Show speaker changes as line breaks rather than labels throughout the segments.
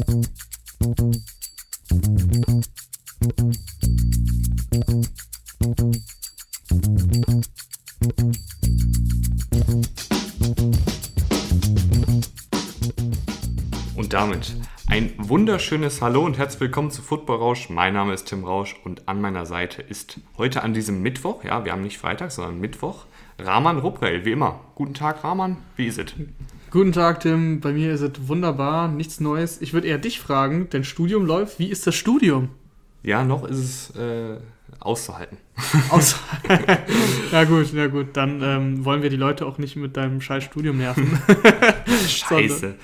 Und damit ein wunderschönes Hallo und herzlich willkommen zu Football Rausch. Mein Name ist Tim Rausch und an meiner Seite ist heute an diesem Mittwoch, ja, wir haben nicht Freitag, sondern Mittwoch, Rahman Ruprell, wie immer. Guten Tag, Rahman, wie ist es?
Guten Tag, Tim. Bei mir ist es wunderbar, nichts Neues. Ich würde eher dich fragen, denn Studium läuft. Wie ist das Studium?
Ja, noch ist es äh, auszuhalten.
Auszuhalten. na gut, na gut. Dann ähm, wollen wir die Leute auch nicht mit deinem scheiß Studium nerven.
Scheiße.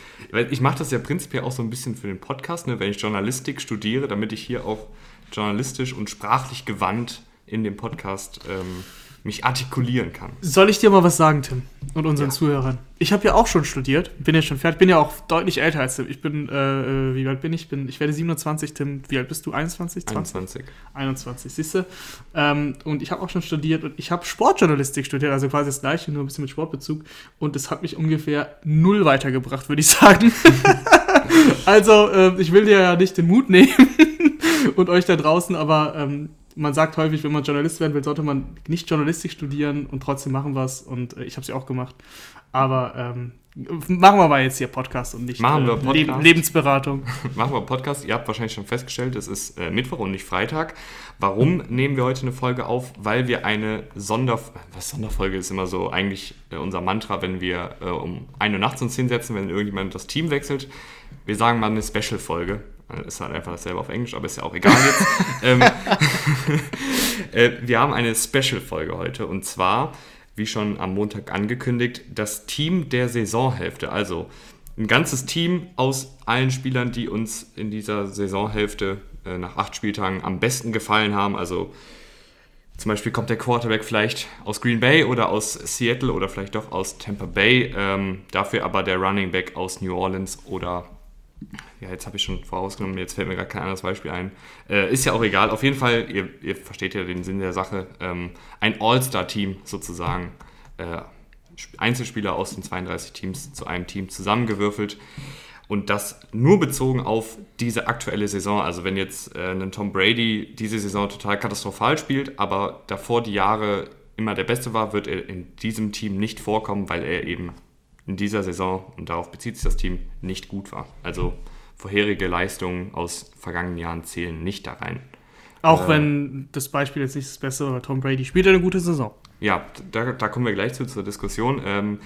Ich mache das ja prinzipiell auch so ein bisschen für den Podcast, ne, wenn ich Journalistik studiere, damit ich hier auch journalistisch und sprachlich gewandt in dem Podcast ähm, mich artikulieren kann.
Soll ich dir mal was sagen, Tim? Und unseren ja. Zuhörern? Ich habe ja auch schon studiert, bin ja schon fertig, bin ja auch deutlich älter als Tim. Ich bin, äh, äh wie alt bin ich? Bin, ich werde 27, Tim. Wie alt bist du? 21?
20? 21.
21, siehst du? Ähm, und ich habe auch schon studiert und ich habe Sportjournalistik studiert, also quasi das gleiche, nur ein bisschen mit Sportbezug. Und es hat mich ungefähr null weitergebracht, würde ich sagen. also, äh, ich will dir ja nicht den Mut nehmen und euch da draußen, aber ähm, man sagt häufig, wenn man Journalist werden will, sollte man nicht Journalistik studieren und trotzdem machen was. Und äh, ich habe es ja auch gemacht. Aber ähm, machen wir mal jetzt hier Podcast und nicht
machen wir äh, Podcast.
Le Lebensberatung.
machen wir Podcast. Ihr habt wahrscheinlich schon festgestellt, es ist äh, Mittwoch und nicht Freitag. Warum nehmen wir heute eine Folge auf? Weil wir eine Sonder was Sonderfolge ist immer so eigentlich äh, unser Mantra, wenn wir äh, um 1 Uhr nachts uns hinsetzen, wenn irgendjemand das Team wechselt. Wir sagen mal eine Special-Folge. Ist halt einfach dasselbe auf Englisch, aber ist ja auch egal jetzt. ähm, äh, wir haben eine Special-Folge heute und zwar, wie schon am Montag angekündigt, das Team der Saisonhälfte. Also ein ganzes Team aus allen Spielern, die uns in dieser Saisonhälfte äh, nach acht Spieltagen am besten gefallen haben. Also zum Beispiel kommt der Quarterback vielleicht aus Green Bay oder aus Seattle oder vielleicht doch aus Tampa Bay. Ähm, dafür aber der Running Back aus New Orleans oder ja, jetzt habe ich schon vorausgenommen, jetzt fällt mir gar kein anderes Beispiel ein. Äh, ist ja auch egal. Auf jeden Fall, ihr, ihr versteht ja den Sinn der Sache. Ähm, ein All-Star-Team sozusagen. Äh, Einzelspieler aus den 32 Teams zu einem Team zusammengewürfelt. Und das nur bezogen auf diese aktuelle Saison. Also wenn jetzt äh, ein Tom Brady diese Saison total katastrophal spielt, aber davor die Jahre immer der Beste war, wird er in diesem Team nicht vorkommen, weil er eben in dieser Saison, und darauf bezieht sich das Team, nicht gut war. Also vorherige Leistungen aus vergangenen Jahren zählen nicht da rein.
Auch äh, wenn das Beispiel jetzt nicht das Beste war, Tom Brady spielt eine gute Saison.
Ja, da, da kommen wir gleich zu zur Diskussion. Ähm,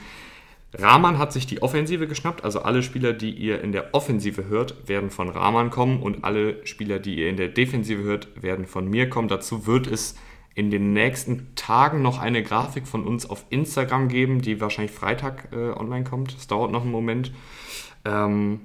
Rahman hat sich die Offensive geschnappt, also alle Spieler, die ihr in der Offensive hört, werden von Rahman kommen und alle Spieler, die ihr in der Defensive hört, werden von mir kommen. Dazu wird es in den nächsten Tagen noch eine Grafik von uns auf Instagram geben, die wahrscheinlich Freitag äh, online kommt. Das dauert noch einen Moment. Ähm,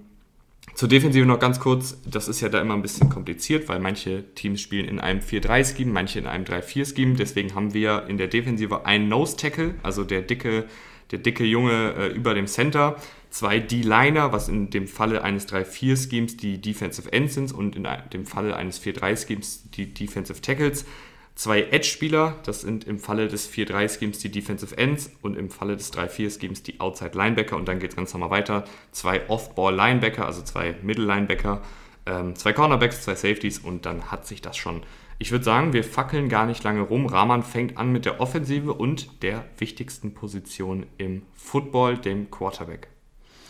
zur Defensive noch ganz kurz, das ist ja da immer ein bisschen kompliziert, weil manche Teams spielen in einem 4-3-Scheme, manche in einem 3-4-Scheme. Deswegen haben wir in der Defensive einen Nose-Tackle, also der dicke, der dicke Junge äh, über dem Center, zwei D-Liner, was in dem Falle eines 3-4-Schemes die Defensive Ends sind und in dem Falle eines 4-3-Schemes die Defensive Tackles zwei Edge-Spieler, das sind im Falle des 4-3-Schemes die Defensive Ends und im Falle des 3-4-Schemes die Outside Linebacker und dann geht es ganz normal weiter. Zwei Off-Ball Linebacker, also zwei Middle Linebacker, ähm, zwei Cornerbacks, zwei Safeties und dann hat sich das schon. Ich würde sagen, wir fackeln gar nicht lange rum. Rahman fängt an mit der Offensive und der wichtigsten Position im Football, dem Quarterback.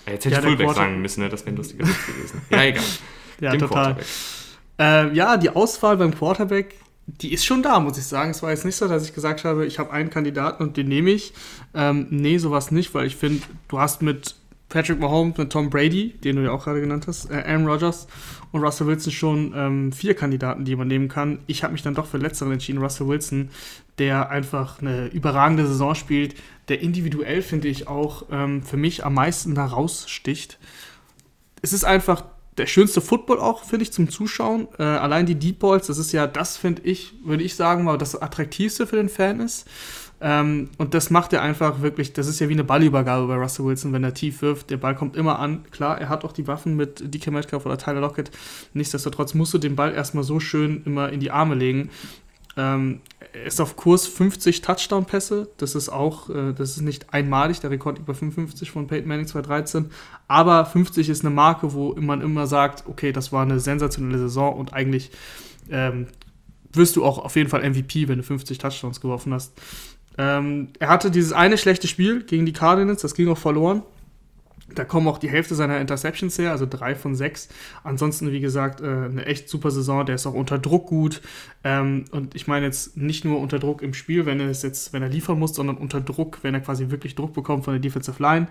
Äh, jetzt hätte ja, ich Fullback sagen müssen, ne? das wäre ein lustiger Witz gewesen. Ja, egal.
ja, dem total. Äh, ja, die Auswahl beim Quarterback die ist schon da, muss ich sagen. Es war jetzt nicht so, dass ich gesagt habe, ich habe einen Kandidaten und den nehme ich. Ähm, nee, sowas nicht, weil ich finde, du hast mit Patrick Mahomes, mit Tom Brady, den du ja auch gerade genannt hast, äh, Aaron Rodgers und Russell Wilson schon ähm, vier Kandidaten, die man nehmen kann. Ich habe mich dann doch für letzteren entschieden, Russell Wilson, der einfach eine überragende Saison spielt, der individuell, finde ich, auch ähm, für mich am meisten heraussticht. Es ist einfach der schönste Football auch, finde ich, zum Zuschauen. Äh, allein die Deep Balls, das ist ja das, finde ich, würde ich sagen, mal das attraktivste für den Fan ist. Ähm, und das macht er einfach wirklich, das ist ja wie eine Ballübergabe bei Russell Wilson, wenn er tief wirft. Der Ball kommt immer an. Klar, er hat auch die Waffen mit DK Metcalf oder Tyler Lockett. Nichtsdestotrotz musst du den Ball erstmal so schön immer in die Arme legen. Ähm, er ist auf Kurs 50 Touchdown-Pässe. Das ist auch, äh, das ist nicht einmalig. Der Rekord bei 55 von Peyton Manning 2013. Aber 50 ist eine Marke, wo man immer sagt, okay, das war eine sensationelle Saison und eigentlich ähm, wirst du auch auf jeden Fall MVP, wenn du 50 Touchdowns geworfen hast. Ähm, er hatte dieses eine schlechte Spiel gegen die Cardinals, das ging auch verloren. Da kommen auch die Hälfte seiner Interceptions her, also drei von sechs. Ansonsten, wie gesagt, äh, eine echt super Saison. Der ist auch unter Druck gut. Ähm, und ich meine jetzt nicht nur unter Druck im Spiel, wenn er es jetzt, wenn er liefern muss, sondern unter Druck, wenn er quasi wirklich Druck bekommt von der Defensive Line.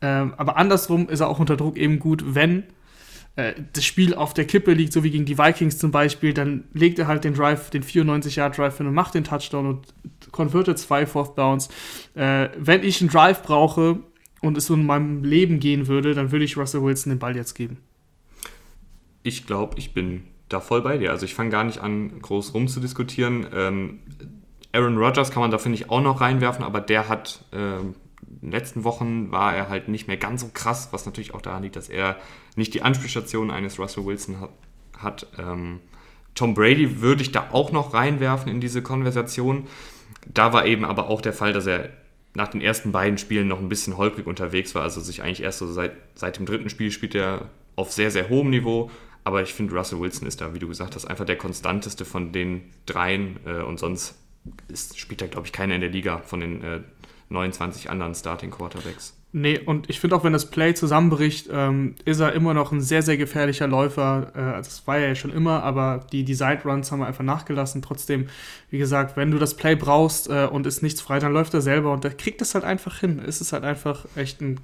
Ähm, aber andersrum ist er auch unter Druck eben gut, wenn äh, das Spiel auf der Kippe liegt, so wie gegen die Vikings zum Beispiel, dann legt er halt den Drive, den 94-Yard-Drive hin und macht den Touchdown und convertet zwei Fourth Downs. Äh, wenn ich einen Drive brauche, und es so in meinem Leben gehen würde, dann würde ich Russell Wilson den Ball jetzt geben.
Ich glaube, ich bin da voll bei dir. Also ich fange gar nicht an, groß rumzudiskutieren. Ähm, Aaron Rodgers kann man da, finde ich, auch noch reinwerfen, aber der hat äh, in den letzten Wochen war er halt nicht mehr ganz so krass, was natürlich auch daran liegt, dass er nicht die Anspielstation eines Russell Wilson hat. hat. Ähm, Tom Brady würde ich da auch noch reinwerfen in diese Konversation. Da war eben aber auch der Fall, dass er nach den ersten beiden Spielen noch ein bisschen holprig unterwegs war. Also sich eigentlich erst so seit, seit dem dritten Spiel spielt er auf sehr, sehr hohem Niveau. Aber ich finde, Russell Wilson ist da, wie du gesagt hast, einfach der konstanteste von den dreien. Äh, und sonst ist, spielt er, glaube ich, keiner in der Liga von den äh, 29 anderen Starting Quarterbacks.
Nee, und ich finde auch, wenn das Play zusammenbricht, ähm, ist er immer noch ein sehr, sehr gefährlicher Läufer. Äh, das war er ja schon immer, aber die, die Side-Runs haben wir einfach nachgelassen. Trotzdem, wie gesagt, wenn du das Play brauchst äh, und ist nichts frei, dann läuft er selber und der kriegt es halt einfach hin. Es ist halt einfach echt ein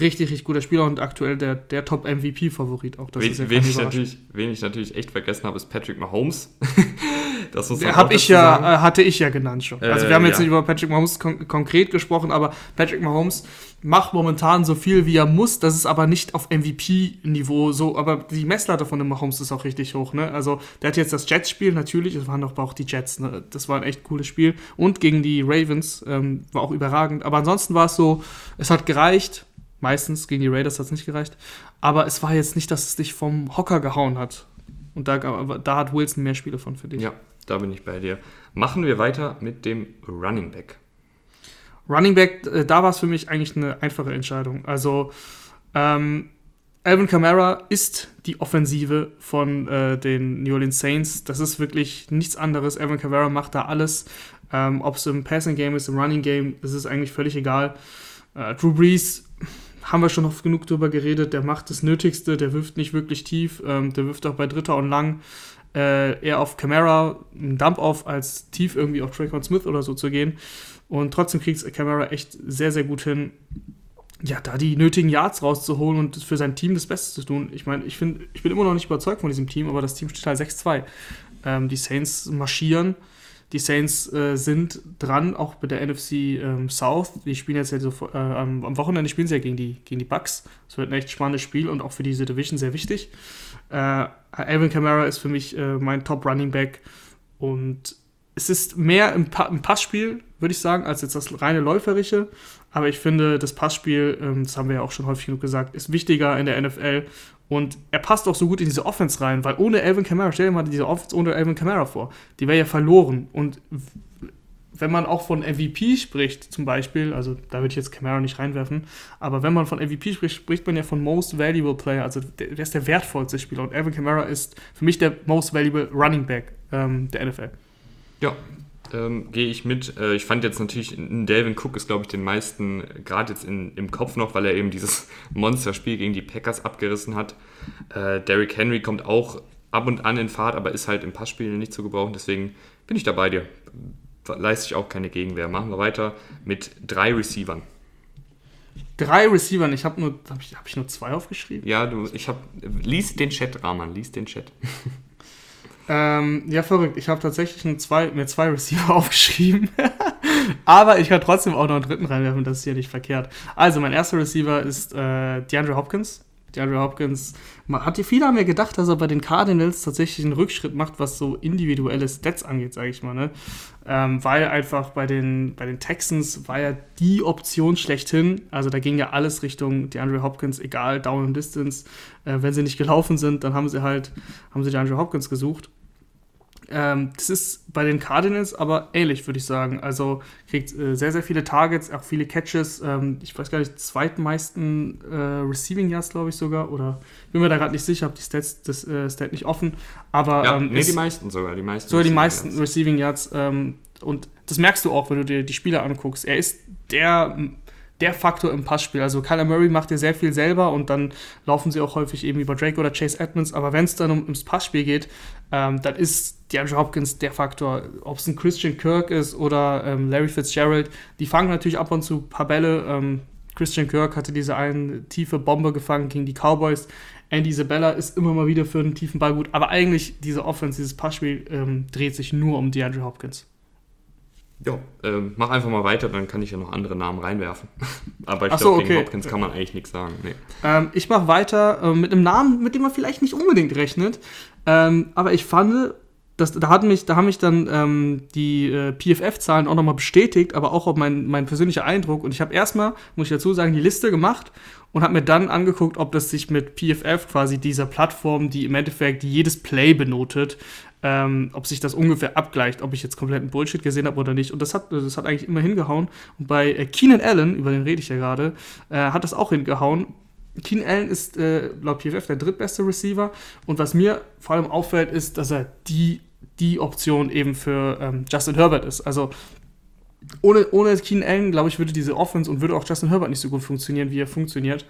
richtig, richtig guter Spieler und aktuell der, der Top-MVP-Favorit auch.
Das wen, ja wen, ich natürlich, wen ich natürlich echt vergessen habe, ist Patrick Mahomes.
Das muss man ich ja. Äh, hatte ich ja genannt schon. Also wir haben jetzt ja. nicht über Patrick Mahomes kon konkret gesprochen, aber Patrick Mahomes macht momentan so viel, wie er muss. Das ist aber nicht auf MVP-Niveau so. Aber die Messlatte von dem Mahomes ist auch richtig hoch. Ne? Also der hat jetzt das Jets-Spiel, natürlich. Es waren doch auch die Jets. Ne? Das war ein echt cooles Spiel. Und gegen die Ravens ähm, war auch überragend. Aber ansonsten war es so, es hat gereicht. Meistens gegen die Raiders hat es nicht gereicht. Aber es war jetzt nicht, dass es dich vom Hocker gehauen hat. Und da, da hat Wilson mehr Spiele von für dich.
Ja, da bin ich bei dir. Machen wir weiter mit dem Running Back.
Running Back, äh, da war es für mich eigentlich eine einfache Entscheidung. Also, ähm, Alvin Kamara ist die Offensive von äh, den New Orleans Saints. Das ist wirklich nichts anderes. Alvin Kamara macht da alles. Ähm, Ob es im Passing Game ist, im Running Game, das ist eigentlich völlig egal. Äh, Drew Brees haben wir schon oft genug drüber geredet. Der macht das Nötigste, der wirft nicht wirklich tief. Ähm, der wirft auch bei Dritter und Lang äh, eher auf Camara einen Dump auf, als tief irgendwie auf Traycon Smith oder so zu gehen. Und trotzdem kriegt Camara echt sehr, sehr gut hin, ja, da die nötigen Yards rauszuholen und für sein Team das Beste zu tun. Ich meine, ich, ich bin immer noch nicht überzeugt von diesem Team, aber das Team steht halt 6-2. Ähm, die Saints marschieren. Die Saints äh, sind dran, auch mit der NFC ähm, South. Die spielen jetzt ja so, äh, am, Wochenende spielen sie ja gegen die, gegen die Bucks. Das wird ein echt spannendes Spiel und auch für diese Division sehr wichtig. Äh, Alvin Kamara ist für mich äh, mein Top Running Back und es ist mehr im, pa im Passspiel, würde ich sagen, als jetzt das reine Läuferische. Aber ich finde, das Passspiel, ähm, das haben wir ja auch schon häufig genug gesagt, ist wichtiger in der NFL. Und er passt auch so gut in diese Offense rein, weil ohne Alvin Kamara, stell dir mal diese Offense ohne Alvin Kamara vor, die wäre ja verloren. Und wenn man auch von MVP spricht, zum Beispiel, also da würde ich jetzt Camara nicht reinwerfen, aber wenn man von MVP spricht, spricht man ja von Most Valuable Player, also der, der ist der wertvollste Spieler und Alvin Kamara ist für mich der Most Valuable Running Back ähm, der NFL.
Ja, ähm, gehe ich mit. Äh, ich fand jetzt natürlich, Delvin Cook ist, glaube ich, den meisten gerade jetzt in, im Kopf noch, weil er eben dieses Monsterspiel gegen die Packers abgerissen hat. Äh, Derrick Henry kommt auch ab und an in Fahrt, aber ist halt im Passspiel nicht zu gebrauchen, deswegen bin ich da bei dir leiste ich auch keine Gegenwehr. Machen wir weiter mit drei Receivern.
Drei Receivern, ich habe nur, habe ich, hab ich nur zwei aufgeschrieben?
Ja, du, ich habe, lies den Chat, Rahman, lies den Chat.
ähm, ja, verrückt. Ich habe tatsächlich zwei, mir zwei Receiver aufgeschrieben. Aber ich kann trotzdem auch noch einen dritten reinwerfen, das ist ja nicht verkehrt. Also, mein erster Receiver ist äh, DeAndre Hopkins. DeAndre Hopkins, hat viele haben ja gedacht, dass er bei den Cardinals tatsächlich einen Rückschritt macht, was so individuelle Stats angeht, sage ich mal. Ne? Ähm, weil einfach bei den, bei den Texans war ja die Option schlechthin. Also da ging ja alles Richtung DeAndre Hopkins, egal, Down and Distance. Äh, wenn sie nicht gelaufen sind, dann haben sie halt, haben sie DeAndre Hopkins gesucht. Ähm, das ist bei den Cardinals aber ähnlich, würde ich sagen. Also kriegt äh, sehr, sehr viele Targets, auch viele Catches. Ähm, ich weiß gar nicht, zweitmeisten äh, Receiving Yards, glaube ich sogar. Oder bin mir da gerade nicht sicher, habe die Stats, das äh, Stat nicht offen. Aber
Ja,
ähm,
nee, die meisten sogar. Die meisten
sogar die
Receiving
meisten
Yards.
Receiving Yards. Ähm, und das merkst du auch, wenn du dir die Spieler anguckst. Er ist der, der Faktor im Passspiel. Also Kyler Murray macht dir sehr viel selber und dann laufen sie auch häufig eben über Drake oder Chase Edmonds. Aber wenn es dann um, ums Passspiel geht, ähm, dann ist DeAndre Hopkins der Faktor. Ob es ein Christian Kirk ist oder ähm, Larry Fitzgerald, die fangen natürlich ab und zu ein paar Bälle. Ähm, Christian Kirk hatte diese eine tiefe Bombe gefangen gegen die Cowboys. Andy Isabella ist immer mal wieder für einen tiefen Ball gut. Aber eigentlich diese Offense, dieses Passspiel ähm, dreht sich nur um DeAndre Hopkins.
Ja, ähm, mach einfach mal weiter, dann kann ich ja noch andere Namen reinwerfen. Aber ich
so,
glaube, gegen
okay.
Hopkins kann man eigentlich nichts sagen. Nee.
Ähm, ich mache weiter äh, mit einem Namen, mit dem man vielleicht nicht unbedingt rechnet. Ähm, aber ich fand, das, da, hat mich, da haben mich dann ähm, die äh, PFF-Zahlen auch nochmal bestätigt, aber auch mein, mein persönlicher Eindruck. Und ich habe erstmal, muss ich dazu sagen, die Liste gemacht und habe mir dann angeguckt, ob das sich mit PFF, quasi dieser Plattform, die im Endeffekt jedes Play benotet, ähm, ob sich das ungefähr abgleicht, ob ich jetzt kompletten Bullshit gesehen habe oder nicht. Und das hat, das hat eigentlich immer hingehauen. Und bei äh, Keenan Allen, über den rede ich ja gerade, äh, hat das auch hingehauen. Keenan Allen ist äh, laut PFF der drittbeste Receiver. Und was mir vor allem auffällt, ist, dass er die, die Option eben für ähm, Justin Herbert ist. Also ohne, ohne Keenan Allen, glaube ich, würde diese Offense und würde auch Justin Herbert nicht so gut funktionieren, wie er funktioniert.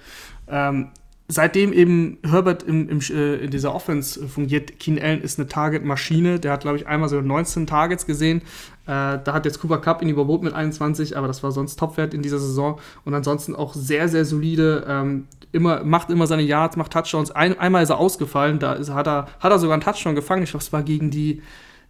Ähm, seitdem eben Herbert im, im, äh, in dieser Offense fungiert, Keenan Allen ist eine Target-Maschine. Der hat, glaube ich, einmal so 19 Targets gesehen. Äh, da hat jetzt Cooper Cup ihn überboten mit 21, aber das war sonst Topwert in dieser Saison. Und ansonsten auch sehr, sehr solide. Ähm, immer, macht immer seine Yards, macht Touchdowns. Ein, einmal ist er ausgefallen, da ist, hat, er, hat er sogar einen Touchdown gefangen. Ich glaube, es war gegen die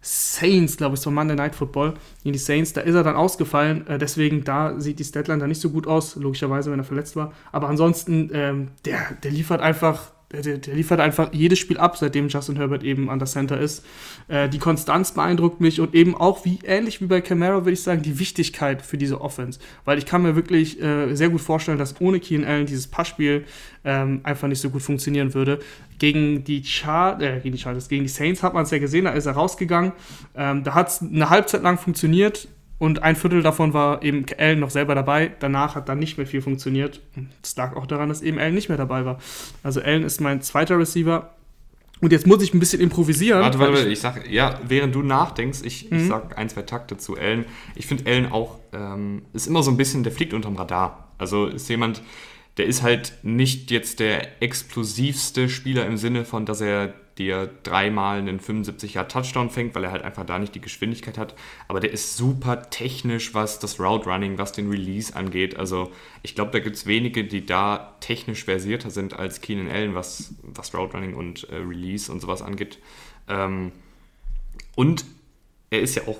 Saints, glaube ich, so Monday Night Football, gegen die Saints, da ist er dann ausgefallen. Äh, deswegen, da sieht die Statline da nicht so gut aus, logischerweise, wenn er verletzt war. Aber ansonsten, ähm, der, der liefert einfach, der, der liefert einfach jedes Spiel ab, seitdem Justin Herbert eben an der Center ist. Äh, die Konstanz beeindruckt mich und eben auch, wie ähnlich wie bei Camara, würde ich sagen, die Wichtigkeit für diese Offense. Weil ich kann mir wirklich äh, sehr gut vorstellen, dass ohne Keenan Allen dieses Passspiel ähm, einfach nicht so gut funktionieren würde. Gegen die Char äh, gegen die Chargers, gegen die Saints hat man es ja gesehen, da ist er rausgegangen. Ähm, da hat es eine Halbzeit lang funktioniert und ein Viertel davon war eben Allen noch selber dabei. Danach hat dann nicht mehr viel funktioniert. Das lag auch daran, dass eben Allen nicht mehr dabei war. Also Allen ist mein zweiter Receiver. Und jetzt muss ich ein bisschen improvisieren.
Warte, warte, warte, ich sag, ja, während du nachdenkst, ich,
Mhm.
ich sag ein, zwei Takte zu Ellen. Ich finde Ellen auch, ähm, ist immer so ein bisschen, der fliegt unterm Radar. Also ist jemand, der ist halt nicht jetzt der explosivste Spieler im Sinne von, dass er dir dreimal einen 75 Yard Touchdown fängt, weil er halt einfach da nicht die Geschwindigkeit hat. Aber der ist super technisch, was das Route Running, was den Release angeht. Also ich glaube, da gibt es wenige, die da technisch versierter sind als Keenan Allen, was, was Route Running und äh, Release und sowas angeht. Ähm, und er ist ja auch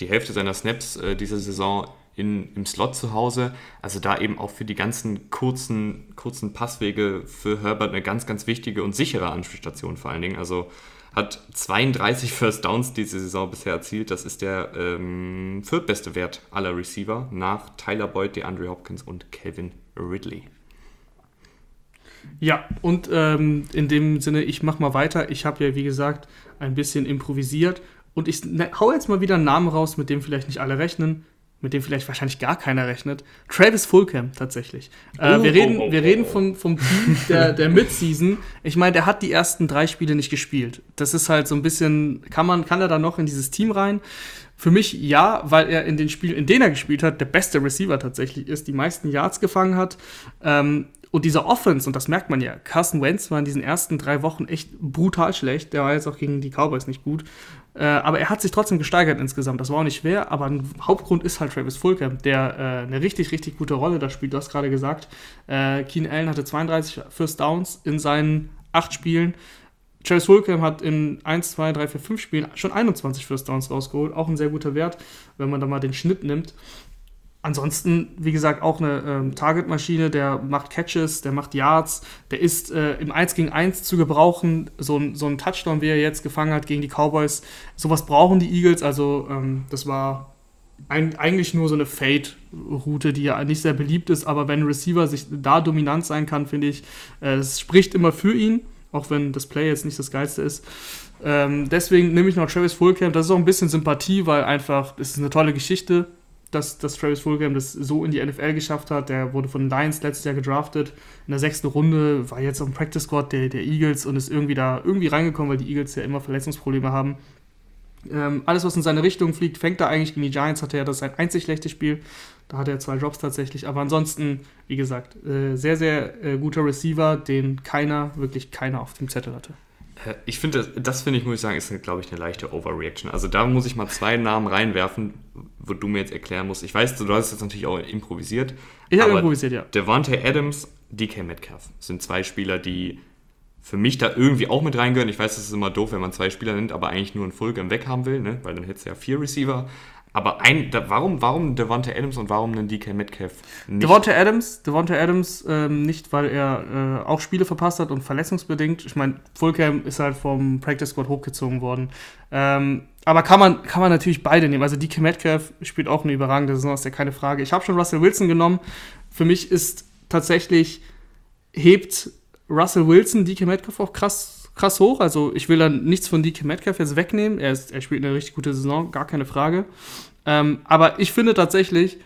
die Hälfte seiner Snaps äh, diese Saison in, im Slot zu Hause. Also da eben auch für die ganzen kurzen, kurzen Passwege für Herbert eine ganz, ganz wichtige und sichere Anspielstation vor allen Dingen. Also hat 32 First Downs diese Saison bisher erzielt. Das ist der ähm, viertbeste Wert aller Receiver nach Tyler Boyd, DeAndre Hopkins und Kevin Ridley.
Ja, und ähm, in dem Sinne, ich mach mal weiter. Ich habe ja, wie gesagt, ein bisschen improvisiert. Und ich ne, hau jetzt mal wieder einen Namen raus, mit dem vielleicht nicht alle rechnen, mit dem vielleicht wahrscheinlich gar keiner rechnet. Travis Fulcam tatsächlich. Äh,
Oh,
wir reden,
oh, oh,
wir
oh,
reden
oh.
vom, vom Team der, der Midseason. Ich meine, der hat die ersten drei Spiele nicht gespielt. Das ist halt so ein bisschen, kann man, kann er da noch in dieses Team rein? Für mich ja, weil er in den Spielen, in denen er gespielt hat, der beste Receiver tatsächlich ist, die meisten Yards gefangen hat. Ähm, und dieser Offense, und das merkt man ja, Carson Wentz war in diesen ersten drei Wochen echt brutal schlecht. Der war jetzt auch gegen die Cowboys nicht gut. Äh, aber er hat sich trotzdem gesteigert insgesamt. Das war auch nicht schwer, aber ein Hauptgrund ist halt Travis Fulgham, der äh, eine richtig, richtig gute Rolle da spielt. Du hast gerade gesagt, äh, Keenan Allen hatte 32 First Downs in seinen acht Spielen. Travis Fulgham hat in 1, 2, 3, 4, 5 Spielen schon 21 First Downs rausgeholt. Auch ein sehr guter Wert, wenn man da mal den Schnitt nimmt. Ansonsten, wie gesagt, auch eine ähm, Target-Maschine, der macht Catches, der macht Yards, der ist äh, im 1 gegen 1 zu gebrauchen. So ein, so ein Touchdown, wie er jetzt gefangen hat gegen die Cowboys, sowas brauchen die Eagles. Also, ähm, das war ein, eigentlich nur so eine Fade-Route, die ja nicht sehr beliebt ist, aber wenn ein Receiver sich da dominant sein kann, finde ich, äh, es spricht immer für ihn. auch wenn das Play jetzt nicht das geilste ist. Ähm, deswegen nehme ich noch Travis Fulcam. Das ist auch ein bisschen Sympathie, weil einfach, es ist eine tolle Geschichte, dass, dass Travis Fulgham das so in die NFL geschafft hat. Der wurde von den Lions letztes Jahr gedraftet. In der sechsten Runde war jetzt dem Practice Squad der, der Eagles und ist irgendwie da irgendwie reingekommen, weil die Eagles ja immer Verletzungsprobleme haben. Ähm, alles, was in seine Richtung fliegt, fängt da eigentlich gegen die Giants. Hatte er das sein einzig schlechtes Spiel. Da hatte er zwei Drops tatsächlich. Aber ansonsten, wie gesagt, äh, sehr, sehr äh, guter Receiver, den keiner, wirklich keiner auf dem Zettel hatte.
Ich finde, das, das finde ich, muss ich sagen, ist, glaube ich, eine leichte Overreaction. Also da muss ich mal zwei Namen reinwerfen, wo du mir jetzt erklären musst. Ich weiß, du hast jetzt natürlich auch improvisiert.
Ich habe improvisiert, ja.
Devontae Adams, DK Metcalf sind zwei Spieler, die für mich da irgendwie auch mit reingehören. Ich weiß, das ist immer doof, wenn man zwei Spieler nimmt, aber eigentlich nur einen Fulgham weghaben will, ne? weil dann hättest du ja vier Receiver. Aber ein, da, warum, warum Devonta Adams und warum einen DK Metcalf
nicht? Devonta Adams, Devonta Adams ähm, nicht, weil er äh, auch Spiele verpasst hat und verletzungsbedingt. Ich meine, Fulcam ist halt vom Practice Squad hochgezogen worden. Ähm, aber kann man, kann man natürlich beide nehmen. Also DK Metcalf spielt auch eine überragende Saison, ist ja keine Frage. Ich habe schon Russell Wilson genommen. Für mich ist tatsächlich, hebt Russell Wilson DK Metcalf auch krass, krass hoch. Also ich will dann nichts von DK Metcalf jetzt wegnehmen. Er, ist, er spielt eine richtig gute Saison, gar keine Frage. Ähm, aber ich finde tatsächlich,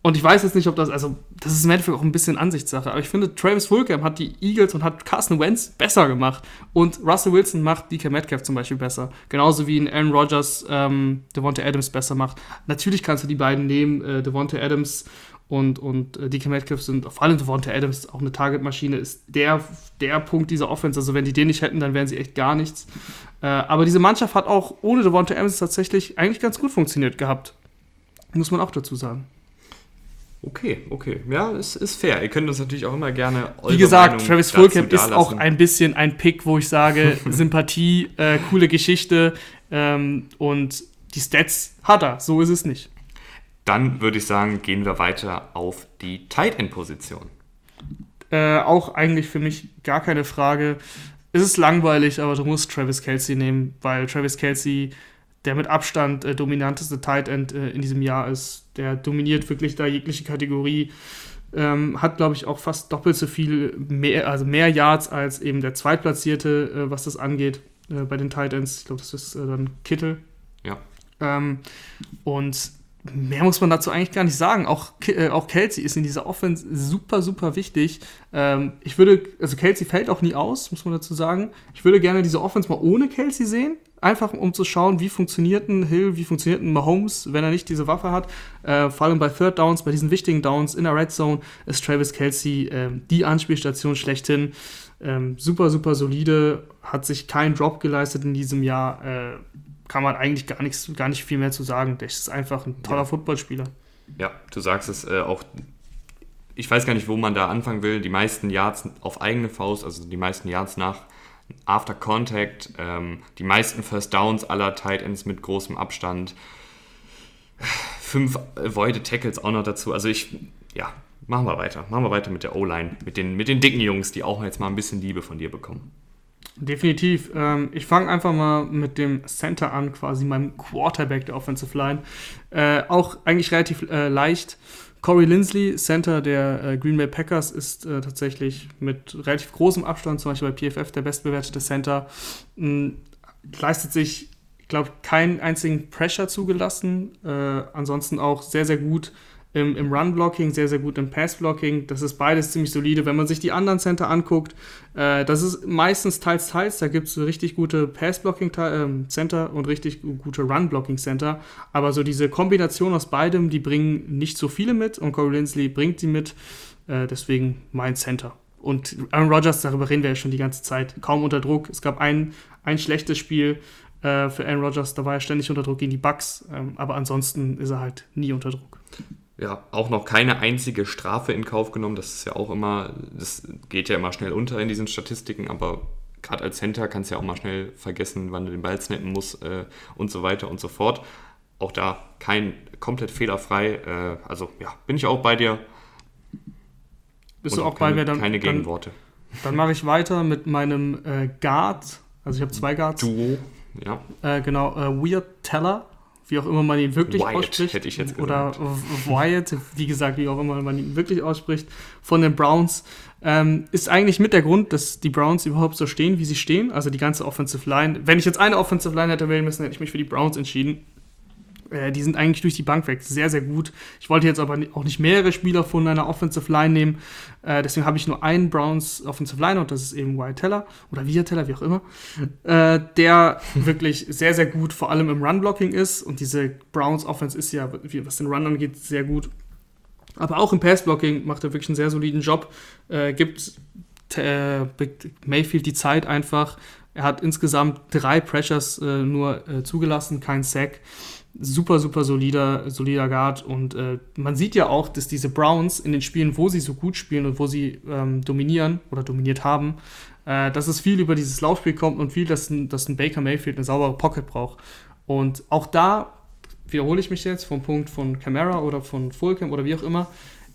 und ich weiß jetzt nicht, ob das, also das ist im Endeffekt auch ein bisschen Ansichtssache, aber ich finde, Travis Fulgham hat die Eagles und hat Carson Wentz besser gemacht und Russell Wilson macht DK Metcalf zum Beispiel besser. Genauso wie in Aaron Rodgers ähm, Devonta Adams besser macht. Natürlich kannst du die beiden nehmen, äh, Devonta Adams und, und äh, DK Metcalf sind, vor allem Devonta Adams, auch eine Targetmaschine, ist der, der Punkt dieser Offense. Also wenn die den nicht hätten, dann wären sie echt gar nichts. Äh, aber diese Mannschaft hat auch ohne Devonta Adams tatsächlich eigentlich ganz gut funktioniert gehabt. Muss man auch dazu sagen.
Okay, okay. Ja, es ist fair. Ihr könnt uns natürlich auch immer gerne
Wie gesagt, Meinung Travis Fulcamp ist auch ein bisschen ein Pick, wo ich sage, Sympathie, äh, coole Geschichte ähm, und die Stats hat er. So ist es nicht.
Dann würde ich sagen, gehen wir weiter auf die Tight End Position.
Äh, auch eigentlich für mich gar keine Frage. Es ist langweilig, aber du musst Travis Kelsey nehmen, weil Travis Kelsey der mit Abstand äh, dominanteste Tight End äh, in diesem Jahr ist. Der dominiert wirklich da jegliche Kategorie. Ähm, hat, glaube ich, auch fast doppelt so viel, mehr, also mehr Yards als eben der Zweitplatzierte, äh, was das angeht, äh, bei den Tight Ends. Ich glaube, das ist äh, dann Kittel.
Ja.
Ähm, und mehr muss man dazu eigentlich gar nicht sagen. Auch, äh, auch Kelsey ist in dieser Offense super, super wichtig. Ähm, ich würde, also Kelsey fällt auch nie aus, muss man dazu sagen. Ich würde gerne diese Offense mal ohne Kelsey sehen. Einfach um zu schauen, wie funktioniert ein Hill, wie funktioniert ein Mahomes, wenn er nicht diese Waffe hat. Äh, vor allem bei Third Downs, bei diesen wichtigen Downs in der Red Zone ist Travis Kelsey äh, die Anspielstation schlechthin. Ähm, super, super solide, hat sich keinen Drop geleistet in diesem Jahr. Kann man eigentlich gar nichts, gar nicht viel mehr zu sagen. Der ist einfach ein toller ja. Footballspieler.
Ja, du sagst es äh, auch. Ich weiß gar nicht, wo man da anfangen will. Die meisten Yards auf eigene Faust, also die meisten Yards nach After Contact, ähm, die meisten First Downs aller Tight Ends mit großem Abstand. Fünf Avoided Tackles auch noch dazu. Also ich, ja, machen wir weiter. Machen wir weiter mit der O-Line, mit den, mit den dicken Jungs, die auch jetzt mal ein bisschen Liebe von dir bekommen.
Definitiv. Ähm, ich fange einfach mal mit dem Center an, quasi meinem Quarterback der Offensive Line. Äh, auch eigentlich relativ äh, leicht. Corey Lindsley, Center der äh, Green Bay Packers, ist äh, tatsächlich mit relativ großem Abstand, zum Beispiel bei PFF, der bestbewertete Center. M, leistet sich, ich glaube, keinen einzigen Pressure zugelassen. Äh, ansonsten auch sehr, sehr gut im, im Run-Blocking, sehr, sehr gut im Pass-Blocking. Das ist beides ziemlich solide. Wenn man sich die anderen Center anguckt, äh, das ist meistens teils, teils. Da gibt es richtig gute Pass-Blocking-Center ähm, und richtig gute Run-Blocking-Center. Aber so diese Kombination aus beidem, die bringen nicht so viele mit und Corey Linsley bringt sie mit. Äh, deswegen mein Center. Und Aaron Rodgers, darüber reden wir ja schon die ganze Zeit, kaum unter Druck. Es gab ein, ein schlechtes Spiel äh, für Aaron Rodgers, da war er ständig unter Druck gegen die Bucks, ähm, aber ansonsten ist er halt nie unter Druck
ja, auch noch keine einzige Strafe in Kauf genommen. Das ist ja auch immer, das geht ja immer schnell unter in diesen Statistiken, aber gerade als Center kannst du ja auch mal schnell vergessen, wann du den Ball snappen musst äh, und so weiter und so fort. Auch da kein komplett fehlerfrei. Äh, also ja, bin ich auch bei dir.
Bist und du auch keine, bei mir?
Dann, keine Gegenworte.
Dann, dann mache ich weiter mit meinem äh, Guard. Also ich habe zwei Guards.
Duo, ja.
Äh, genau, äh, Weird Teller wie auch immer man ihn wirklich
Wyatt,
ausspricht.
hätte ich jetzt
Oder Wyatt, wie gesagt, wie auch immer man ihn wirklich ausspricht, von den Browns. Ähm, ist eigentlich mit der Grund, dass die Browns überhaupt so stehen, wie sie stehen. Also die ganze Offensive Line. Wenn ich jetzt eine Offensive Line hätte wählen müssen, hätte ich mich für die Browns entschieden. Äh, die sind eigentlich durch die Bank weg sehr, sehr gut. Ich wollte jetzt aber auch nicht mehrere Spieler von einer Offensive Line nehmen. Äh, deswegen habe ich nur einen Browns Offensive Line und das ist eben Wyatt Teller oder Via Teller, wie auch immer, äh, der wirklich sehr, sehr gut vor allem im Run-Blocking ist. Und diese Browns Offense ist ja, was den Run angeht, sehr gut. Aber auch im Pass-Blocking macht er wirklich einen sehr soliden Job. Äh, gibt äh, Mayfield die Zeit einfach. Er hat insgesamt drei Pressures äh, nur zugelassen, kein Sack super, super solider, solider Guard. Und äh, man sieht ja auch, dass diese Browns in den Spielen, wo sie so gut spielen und wo sie ähm, dominieren oder dominiert haben, äh, dass es viel über dieses Laufspiel kommt und viel, dass ein, dass ein Baker Mayfield eine saubere Pocket braucht. Und auch da wiederhole ich mich jetzt vom Punkt von Camara oder von Fulcam oder wie auch immer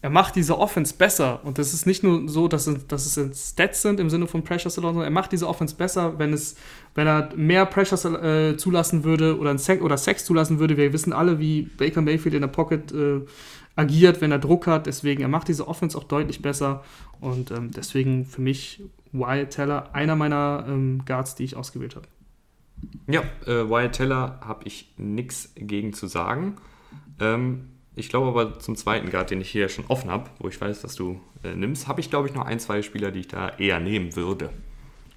er macht diese Offense besser. Und das ist nicht nur so, dass es, dass es Stats sind im Sinne von Pressure sondern er macht diese Offense besser, wenn, es, wenn er mehr Pressure äh, zulassen würde oder, Sex, oder Sex zulassen würde. Wir wissen alle, wie Baker Mayfield in der Pocket äh, agiert, wenn er Druck hat. Deswegen, er macht diese Offense auch deutlich besser. Und ähm, deswegen für mich Wyatt Teller einer meiner ähm, Guards, die ich ausgewählt habe.
Ja, äh, Wyatt Teller habe ich nichts gegen zu sagen. Ähm, ich glaube aber zum zweiten Guard, den ich hier schon offen habe, wo ich weiß, dass du äh, nimmst, habe ich glaube ich noch ein, zwei Spieler, die ich da eher nehmen würde.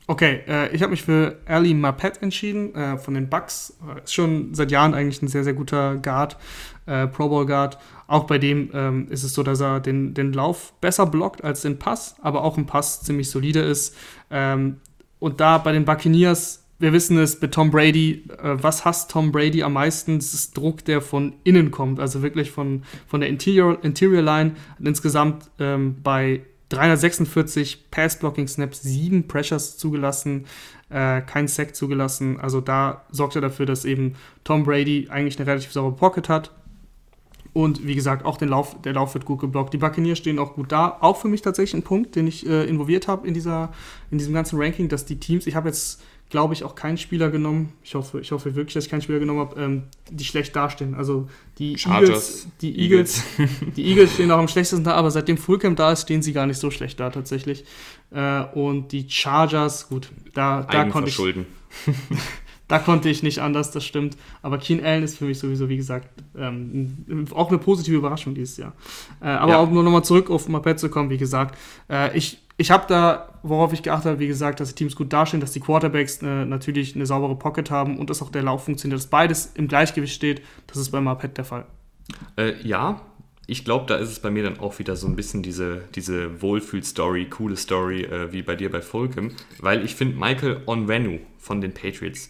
Okay, äh, ich habe mich für Ali Mapet entschieden äh, von den Bucks. Ist schon seit Jahren eigentlich ein sehr, sehr guter Guard, äh, Pro Bowl Guard. Auch bei dem ähm, ist es so, dass er den, den Lauf besser blockt als den Pass, aber auch im Pass ziemlich solide ist. Ähm, und da bei den Buccaneers wir wissen es bei Tom Brady, äh, was hasst Tom Brady am meisten? Das ist Druck, der von innen kommt, also wirklich von, von der Interior, Interior Line. Hat insgesamt ähm, bei 346 Pass-Blocking-Snaps sieben Pressures zugelassen, äh, kein Sack zugelassen. Also da sorgt er dafür, dass eben Tom Brady eigentlich eine relativ saubere Pocket hat. Und wie gesagt, auch den Lauf, der Lauf wird gut geblockt. Die Buccaneers stehen auch gut da. Auch für mich tatsächlich ein Punkt, den ich äh, involviert habe in, in diesem ganzen Ranking, dass die Teams, ich habe jetzt glaube ich, auch keinen Spieler genommen. Ich hoffe, ich hoffe wirklich, dass ich keinen Spieler genommen habe, ähm, die schlecht dastehen. Also die Chargers, Eagles, die Eagles, die Eagles stehen auch am schlechtesten da, aber seitdem Fullcamp da ist, stehen sie gar nicht so schlecht da tatsächlich. Äh, und die Chargers, gut, da, da konnte ich. da konnte ich nicht anders, das stimmt. Aber Keen Allen ist für mich sowieso, wie gesagt, ähm, auch eine positive Überraschung dieses Jahr. Äh, aber ja. auch nur nochmal zurück auf Mapet zu kommen, wie gesagt. Äh, ich ich habe da, worauf ich geachtet habe, wie gesagt, dass die Teams gut dastehen, dass die Quarterbacks äh, natürlich eine saubere Pocket haben und dass auch der Lauf funktioniert, dass beides im Gleichgewicht steht. Das ist bei Marpet der Fall.
Äh, ja, ich glaube, da ist es bei mir dann auch wieder so ein bisschen diese, diese Wohlfühl-Story, coole Story, äh, wie bei dir bei Fulcum, weil ich finde Michael Onwenu von den Patriots,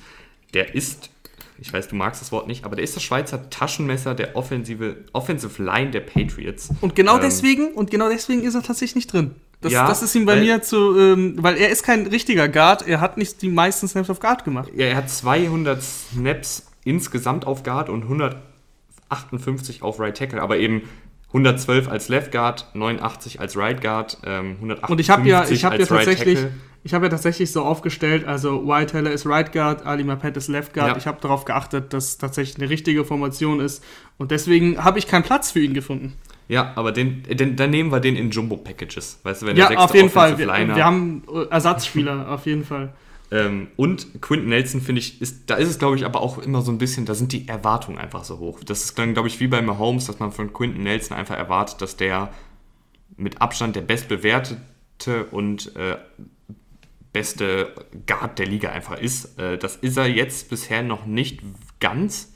der ist, ich weiß, du magst das Wort nicht, aber der ist das Schweizer Taschenmesser der offensive, Offensive Line der Patriots.
Und genau ähm, deswegen, und genau deswegen ist er tatsächlich nicht drin. Das, ja, das ist ihm bei mir zu, ähm, weil er ist kein richtiger Guard, er hat nicht die meisten Snaps auf Guard gemacht.
Ja, er hat 200 Snaps insgesamt auf Guard und 158 auf Right Tackle, aber eben 112 als Left Guard, 89 als Right Guard, ähm, 158
Und ich habe ja, ich habe ja tatsächlich, right ich habe ja tatsächlich so aufgestellt, also White Taylor ist Right Guard, Ali Mapet ist Left Guard. Ja. Ich habe darauf geachtet, dass tatsächlich eine richtige Formation ist und deswegen habe ich keinen Platz für ihn gefunden.
Ja, aber den, den, dann nehmen wir den in Jumbo-Packages.
Weißt du, wenn ja, der auf jeden Fall. Wir, wir, haben Ersatzspieler, auf jeden Fall.
Ähm, und Quinton Nelson, finde ich, ist, da ist es, glaube ich, aber auch immer so ein bisschen, da sind die Erwartungen einfach so hoch. Das ist dann, glaube ich, wie bei Mahomes, dass man von Quinton Nelson einfach erwartet, dass der mit Abstand der bestbewertete und äh, beste Guard der Liga einfach ist. Äh, das ist er jetzt bisher noch nicht ganz.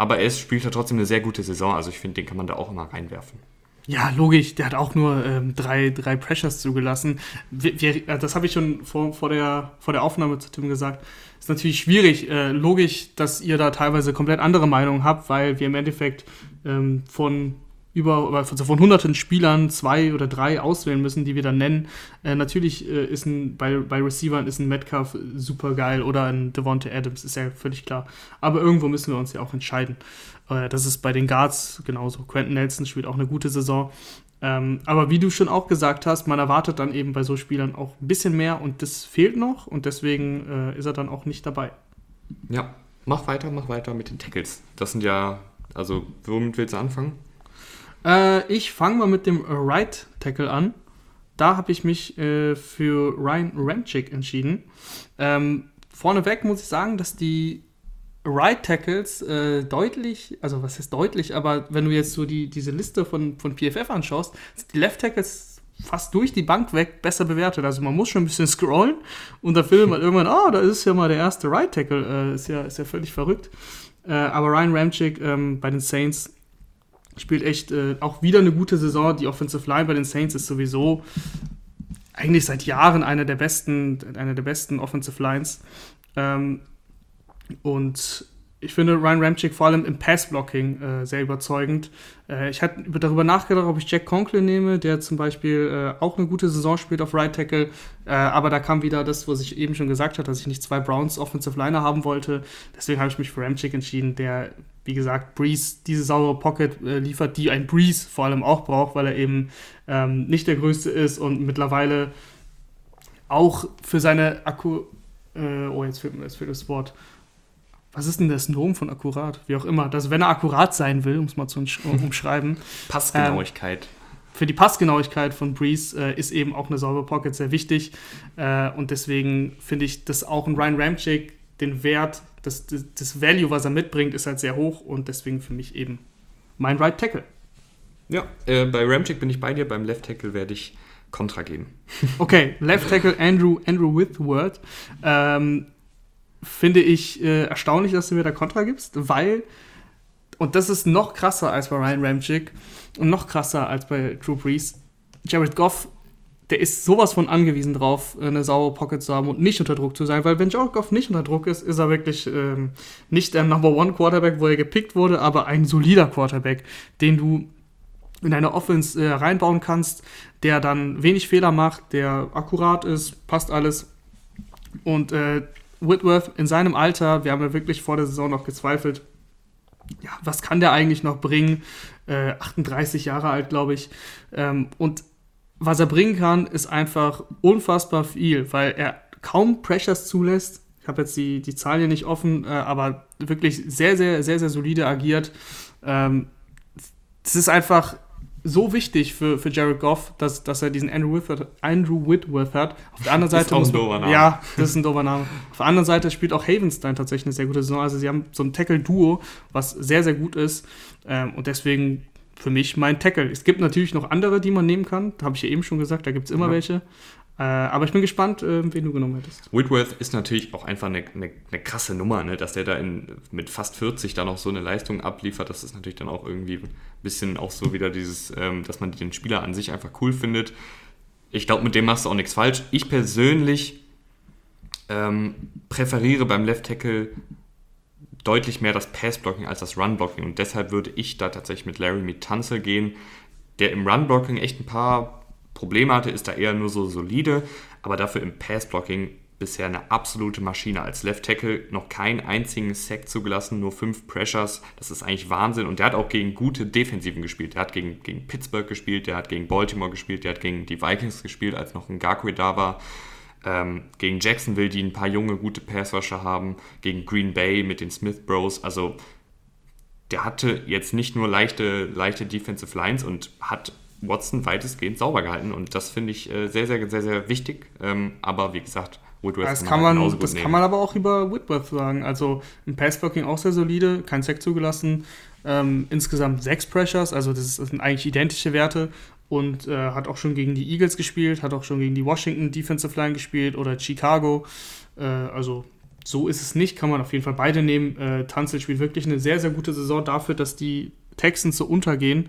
Aber er spielt ja trotzdem eine sehr gute Saison. Also ich finde, den kann man da auch immer reinwerfen.
Ja, logisch. Der hat auch nur ähm, drei, drei Pressures zugelassen. Wir, wir, äh, das habe ich schon vor, vor, der, vor der Aufnahme zu Tim gesagt. Ist natürlich schwierig. Äh, logisch, dass ihr da teilweise komplett andere Meinungen habt, weil wir im Endeffekt ähm, von über also von hunderten Spielern zwei oder drei auswählen müssen, die wir dann nennen. Äh, natürlich äh, ist ein, bei, bei Receivern ist ein Metcalf super geil oder ein Devonta Adams, ist ja völlig klar. Aber irgendwo müssen wir uns ja auch entscheiden. Äh, das ist bei den Guards genauso. Quentin Nelson spielt auch eine gute Saison. Ähm, aber wie du schon auch gesagt hast, man erwartet dann eben bei so Spielern auch ein bisschen mehr und das fehlt noch und deswegen äh, ist er dann auch nicht dabei.
Ja, Mach weiter, mach weiter mit den Tackles. Das sind ja, also womit willst du anfangen?
Äh, ich fange mal mit dem Right Tackle an. Da habe ich mich äh, für Ryan Ramchick entschieden. Ähm, vorneweg muss ich sagen, dass die Right Tackles äh, deutlich, also was ist deutlich, aber wenn du jetzt so die, diese Liste von, von PFF anschaust, sind die Left Tackles fast durch die Bank weg besser bewertet. Also man muss schon ein bisschen scrollen und da findet man irgendwann, ah, oh, da ist ja mal der erste Right Tackle. Äh, ist, ja, ist ja völlig verrückt. Äh, aber Ryan Ramchick ähm, bei den Saints spielt echt äh, auch wieder eine gute Saison. Die Offensive Line bei den Saints ist sowieso eigentlich seit Jahren eine der besten, eine der besten Offensive Lines. Ähm, und ich finde Ryan Ramchick vor allem im Pass-Blocking äh, sehr überzeugend. Äh, ich hatte darüber nachgedacht, ob ich Jack Conklin nehme, der zum Beispiel äh, auch eine gute Saison spielt auf Right Tackle. Äh, aber da kam wieder das, was ich eben schon gesagt habe, dass ich nicht zwei Browns Offensive Liner haben wollte. Deswegen habe ich mich für Ramchick entschieden, der, wie gesagt, Breeze diese saubere Pocket äh, liefert, die ein Breeze vor allem auch braucht, weil er eben ähm, nicht der größte ist und mittlerweile auch für seine Akku. Äh, oh, jetzt fehlt mir das Wort was ist denn der Syndrom von akkurat? Wie auch immer. Dass, wenn er akkurat sein will, um es mal zu umschreiben.
Passgenauigkeit. Ähm,
für die Passgenauigkeit von Breeze äh, ist eben auch eine saubere Pocket sehr wichtig. Äh, und deswegen finde ich, dass auch ein Ryan Ramchick den Wert, das, das, das, Value, was er mitbringt, ist halt sehr hoch. Und deswegen für mich eben mein Right Tackle.
Ja, äh, bei Ramchick bin ich bei dir. Beim Left Tackle werde ich Kontra geben.
okay, Left Tackle Andrew, Andrew Withworth. Ähm, finde ich äh, erstaunlich, dass du mir da Kontra gibst, weil, und das ist noch krasser als bei Ryan Ramchick und noch krasser als bei Drew Brees, Jared Goff, der ist sowas von angewiesen drauf, eine saure Pocket zu haben und nicht unter Druck zu sein, weil wenn Jared Goff nicht unter Druck ist, ist er wirklich ähm, nicht der Number One Quarterback, wo er gepickt wurde, aber ein solider Quarterback, den du in eine Offense äh, reinbauen kannst, der dann wenig Fehler macht, der akkurat ist, passt alles. Und äh, Whitworth in seinem Alter, wir haben ja wirklich vor der Saison noch gezweifelt, ja, was kann der eigentlich noch bringen? Äh, 38 Jahre alt, glaube ich. Ähm, und was er bringen kann, ist einfach unfassbar viel, weil er kaum Pressures zulässt. Ich habe jetzt die, die Zahl hier nicht offen, äh, aber wirklich sehr, sehr, sehr, sehr solide agiert. Ähm, es ist einfach so wichtig für, für Jared Goff, dass, dass er diesen Andrew Whitworth, Andrew Whitworth hat. Auf der anderen Seite.
Das ist auch ein doofer Name.
Ja, das ist ein doofer Name. Auf der anderen Seite spielt auch Havenstein tatsächlich eine sehr gute Saison. Also sie haben so ein Tackle-Duo, was sehr, sehr gut ist. Ähm, und deswegen für mich mein Tackle. Es gibt natürlich noch andere, die man nehmen kann. Da habe ich ja eben schon gesagt, da gibt es immer ja. welche. Äh, aber ich bin gespannt, äh, wen du genommen hättest.
Whitworth ist natürlich auch einfach eine, eine, eine krasse Nummer, ne? dass der da in, mit fast 40 da noch so eine Leistung abliefert. Das ist natürlich dann auch irgendwie ein bisschen auch so wieder dieses, ähm, dass man den Spieler an sich einfach cool findet. Ich glaube, mit dem machst du auch nichts falsch. Ich persönlich ähm, präferiere beim Left Tackle deutlich mehr das Pass-Blocking als das Run-Blocking und deshalb würde ich da tatsächlich mit Larry Mitanzel gehen, der im Run-Blocking echt ein paar Probleme hatte, ist da eher nur so solide, aber dafür im Pass-Blocking bisher eine absolute Maschine. Als Left Tackle noch keinen einzigen Sack zugelassen, nur fünf Pressures. Das ist eigentlich Wahnsinn. Und der hat auch gegen gute Defensiven gespielt. Der hat gegen, gegen Pittsburgh gespielt, der hat gegen Baltimore gespielt, der hat gegen die Vikings gespielt, als noch ein Garque da war. Ähm, gegen Jacksonville, die ein paar junge, gute Passrusher haben. Gegen Green Bay mit den Smith Bros. Also der hatte jetzt nicht nur leichte, leichte Defensive Lines und hat Watson weitestgehend sauber gehalten und das finde ich äh, sehr, sehr, sehr, sehr wichtig. Ähm, aber wie gesagt,
Whitworth das kann man, man Das nehmen. kann man aber auch über Whitworth sagen. Also im Passblocking auch sehr solide, kein Sack zugelassen. Ähm, insgesamt sechs Pressures, also das, das sind eigentlich identische Werte und äh, hat auch schon gegen die Eagles gespielt, hat auch schon gegen die Washington Defensive Line gespielt oder Chicago. Äh, also so ist es nicht, kann man auf jeden Fall beide nehmen. Äh, Tanzel spielt wirklich eine sehr, sehr gute Saison dafür, dass die Texans so untergehen.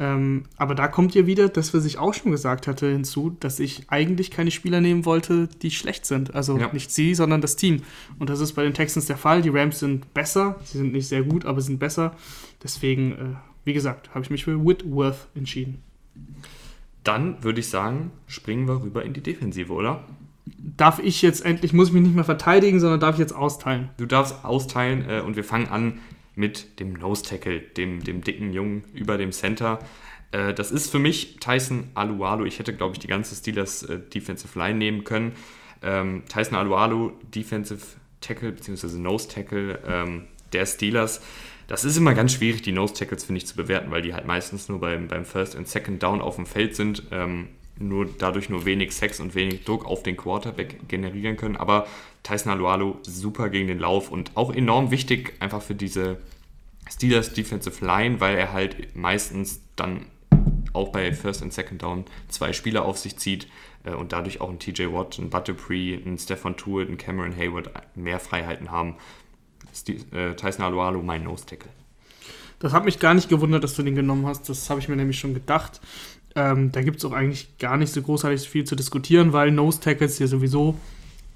Ähm, aber da kommt ja wieder das, was ich auch schon gesagt hatte, hinzu, dass ich eigentlich keine Spieler nehmen wollte, die schlecht sind. Also ja. nicht sie, sondern das Team. Und das ist bei den Texans der Fall. Die Rams sind besser. Sie sind nicht sehr gut, aber sind besser. Deswegen, äh, wie gesagt, habe ich mich für Whitworth entschieden.
Dann würde ich sagen, springen wir rüber in die Defensive, oder?
Darf ich jetzt endlich, muss ich mich nicht mehr verteidigen, sondern darf ich jetzt austeilen?
Du darfst austeilen äh, und wir fangen an mit dem Nose Tackle, dem, dem dicken Jungen über dem Center. Äh, das ist für mich Tyson Alualu. Ich hätte, glaube ich, die ganze Steelers äh, Defensive Line nehmen können. Ähm, Tyson Alualu, Defensive Tackle bzw. Nose Tackle ähm, der Steelers. Das ist immer ganz schwierig, die Nose Tackles, finde ich, zu bewerten, weil die halt meistens nur beim, beim First und Second Down auf dem Feld sind, ähm, nur dadurch nur wenig Sex und wenig Druck auf den Quarterback generieren können. Aber Tyson Alualu super gegen den Lauf und auch enorm wichtig einfach für diese Steelers Defensive Line, weil er halt meistens dann auch bei First und Second Down zwei Spieler auf sich zieht äh, und dadurch auch ein TJ Watt, ein Bud Dupree, ein Stefan Tuitt, ein Cameron Hayward mehr Freiheiten haben äh, Tyson Alualu mein Nose Tackle.
Das hat mich gar nicht gewundert, dass du den genommen hast. Das habe ich mir nämlich schon gedacht. Ähm, da gibt es auch eigentlich gar nicht so großartig viel zu diskutieren, weil Nose Tackles ja sowieso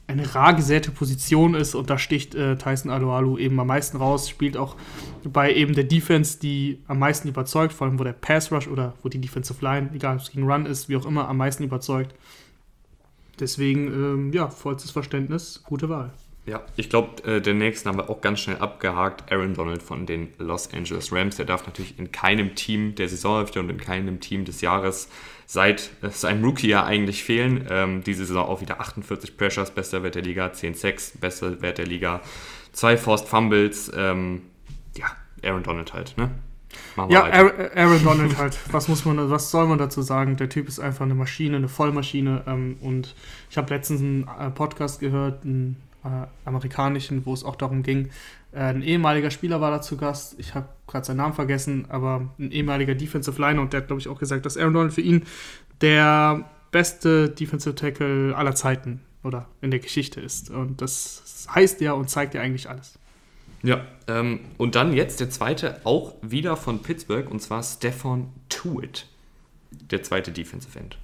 eine rar gesäte Position ist und da sticht äh, Tyson Alualu eben am meisten raus, spielt auch bei eben der Defense, die am meisten überzeugt, vor allem wo der Pass Rush oder wo die Defensive Line, egal ob es gegen Run ist, wie auch immer, am meisten überzeugt. Deswegen, ähm, ja, vollstes Verständnis, gute Wahl.
Ja, ich glaube, äh, den nächsten haben wir auch ganz schnell abgehakt. Aaron Donald von den Los Angeles Rams. Der darf natürlich in keinem Team der Saisonhälfte und in keinem Team des Jahres seit äh, seinem Rookie-Jahr eigentlich fehlen. Ähm, diese Saison auch wieder 48 Pressures, bester Wert der Liga, 10 Sacks, bester Wert der Liga, zwei Forced Fumbles. Ähm, ja, Aaron Donald halt, ne?
ja, Aaron Donald halt. Was muss man, was soll man dazu sagen? Der Typ ist einfach eine Maschine, eine Vollmaschine. Ähm, und ich habe letztens einen äh, Podcast gehört, einen äh, amerikanischen, wo es auch darum ging, äh, ein ehemaliger Spieler war da zu Gast, ich habe gerade seinen Namen vergessen, aber ein ehemaliger Defensive Liner und der hat, glaube ich, auch gesagt, dass Aaron Donald für ihn der beste Defensive Tackle aller Zeiten oder in der Geschichte ist. Und das heißt ja und zeigt ja eigentlich alles.
Ja, ähm, und dann jetzt der zweite, auch wieder von Pittsburgh, und zwar Stefan Tuitt, der zweite Defensive End.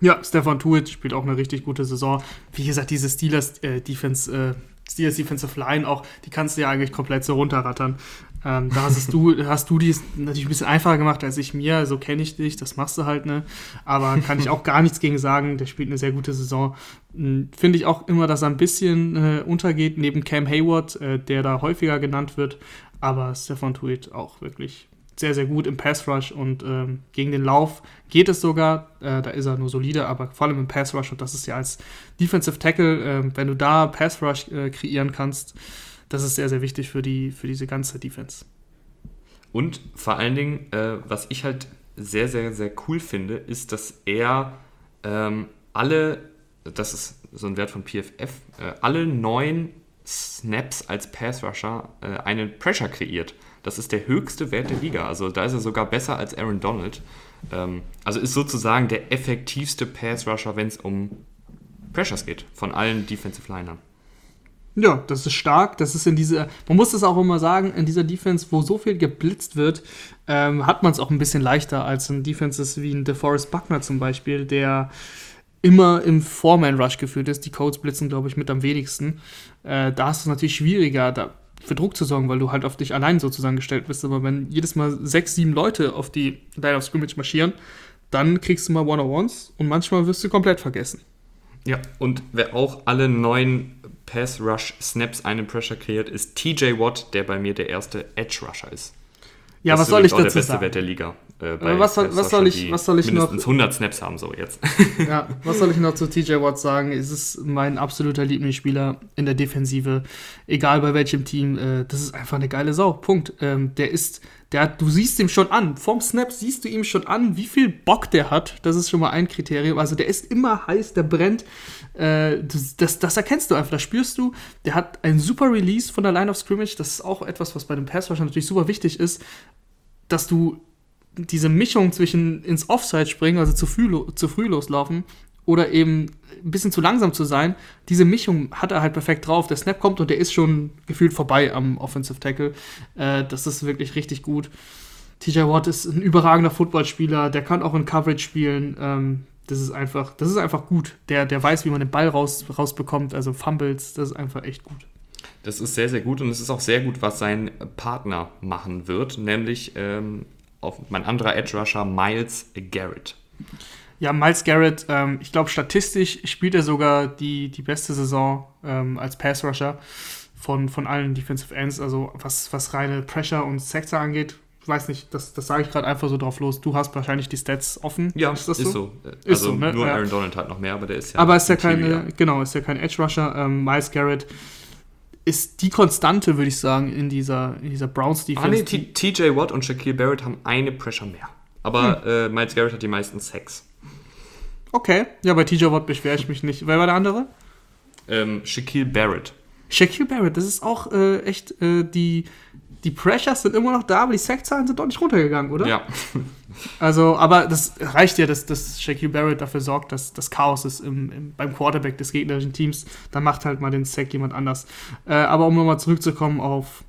Ja, Stefan Tuitt spielt auch eine richtig gute Saison. Wie gesagt, diese Steelers äh, Defense, äh, Steelers Defensive Line auch, die kannst du ja eigentlich komplett so runterrattern. Ähm, da hast du, hast du dies natürlich ein bisschen einfacher gemacht als ich mir, so kenne ich dich, das machst du halt, ne? Aber kann ich auch gar nichts gegen sagen, der spielt eine sehr gute Saison. Hm, finde ich auch immer, dass er ein bisschen äh, untergeht neben Cam Hayward, äh, der da häufiger genannt wird. Aber Stefan Tuitt auch wirklich sehr, sehr gut im Pass Rush und ähm, gegen den Lauf geht es sogar. Äh, da ist er nur solide, aber vor allem im Pass Rush und das ist ja als Defensive Tackle, äh, wenn du da Pass Rush äh, kreieren kannst, das ist sehr, sehr wichtig für, die, für diese ganze Defense.
Und vor allen Dingen, äh, was ich halt sehr, sehr, sehr cool finde, ist, dass er ähm, alle, das ist so ein Wert von PFF, äh, alle neun Snaps als Pass Rusher äh, einen Pressure kreiert. Das ist der höchste Wert der Liga. Also da ist er sogar besser als Aaron Donald. Ähm, also ist sozusagen der effektivste Pass-Rusher, wenn es um Pressures geht, von allen Defensive Linern.
Ja, das ist stark. Das ist in dieser, man muss das auch immer sagen, in dieser Defense, wo so viel geblitzt wird, ähm, hat man es auch ein bisschen leichter als in Defenses wie ein DeForest Buckner zum Beispiel, der immer im Foreman-Rush geführt ist. Die Codes blitzen, glaube ich, mit am wenigsten. Äh, da ist es natürlich schwieriger. Da für Druck zu sorgen, weil du halt auf dich allein sozusagen gestellt bist. Aber wenn jedes Mal sechs, sieben Leute auf die Line of Scrimmage marschieren, dann kriegst du mal One-on-Ones und manchmal wirst du komplett vergessen.
Ja, und wer auch alle neun Pass-Rush-Snaps einen Pressure kreiert, ist TJ Watt, der bei mir der erste Edge-Rusher ist.
Ja, das was soll ich dazu
sagen? der
beste?
Wert der Liga.
Äh, was soll, was soll ich, was soll ich
mindestens noch? 100 Snaps haben so jetzt.
ja, was soll ich noch zu TJ Watt sagen? Es ist mein absoluter Lieblingsspieler in der Defensive, egal bei welchem Team. Äh, das ist einfach eine geile Sau. Punkt. Ähm, der ist, der hat, du siehst ihm schon an. Vom Snap siehst du ihm schon an, wie viel Bock der hat. Das ist schon mal ein Kriterium. Also der ist immer heiß, der brennt. Äh, das, das, das, erkennst du einfach, das spürst du. Der hat einen super Release von der Line of Scrimmage. Das ist auch etwas, was bei dem Pass natürlich super wichtig ist, dass du diese Mischung zwischen ins Offside springen, also zu früh, zu früh loslaufen, oder eben ein bisschen zu langsam zu sein, diese Mischung hat er halt perfekt drauf. Der Snap kommt und der ist schon gefühlt vorbei am Offensive Tackle. Äh, das ist wirklich richtig gut. TJ Watt ist ein überragender Footballspieler, der kann auch in Coverage spielen. Ähm, das ist einfach, das ist einfach gut. Der, der weiß, wie man den Ball raus, rausbekommt, also Fumbles, das ist einfach echt gut.
Das ist sehr, sehr gut und es ist auch sehr gut, was sein Partner machen wird, nämlich ähm, auf mein anderer Edge Rusher Miles Garrett.
Ja, Miles Garrett, ähm, ich glaube, statistisch spielt er sogar die, die beste Saison ähm, als Pass Rusher von, von allen Defensive Ends. Also, was, was reine Pressure und Sector angeht, ich weiß nicht, das, das sage ich gerade einfach so drauf los. Du hast wahrscheinlich die Stats offen.
Ja, ist das
ist
so?
so.
Also ist so, ne? nur Aaron Donald hat noch mehr, aber der ist ja.
Aber ist ja keine, genau, ist ja kein Edge Rusher. Ähm, Miles Garrett ist die Konstante, würde ich sagen, in dieser, in dieser Browns-Defense.
Ah, nee, TJ Watt und Shaquille Barrett haben eine Pressure mehr. Aber hm. äh, Miles Garrett hat die meisten Sex.
Okay, ja, bei TJ Watt beschwere ich mich nicht. Wer war der andere?
Ähm, Shaquille Barrett.
Shaquille Barrett, das ist auch äh, echt äh, die, die Pressures sind immer noch da, aber die Sackzahlen sind doch nicht runtergegangen, oder?
Ja.
Also, aber das reicht ja, dass, dass Shaquille Barrett dafür sorgt, dass das Chaos ist im, im, beim Quarterback des gegnerischen Teams. Dann macht halt mal den Sack jemand anders. Äh, aber um nochmal zurückzukommen auf.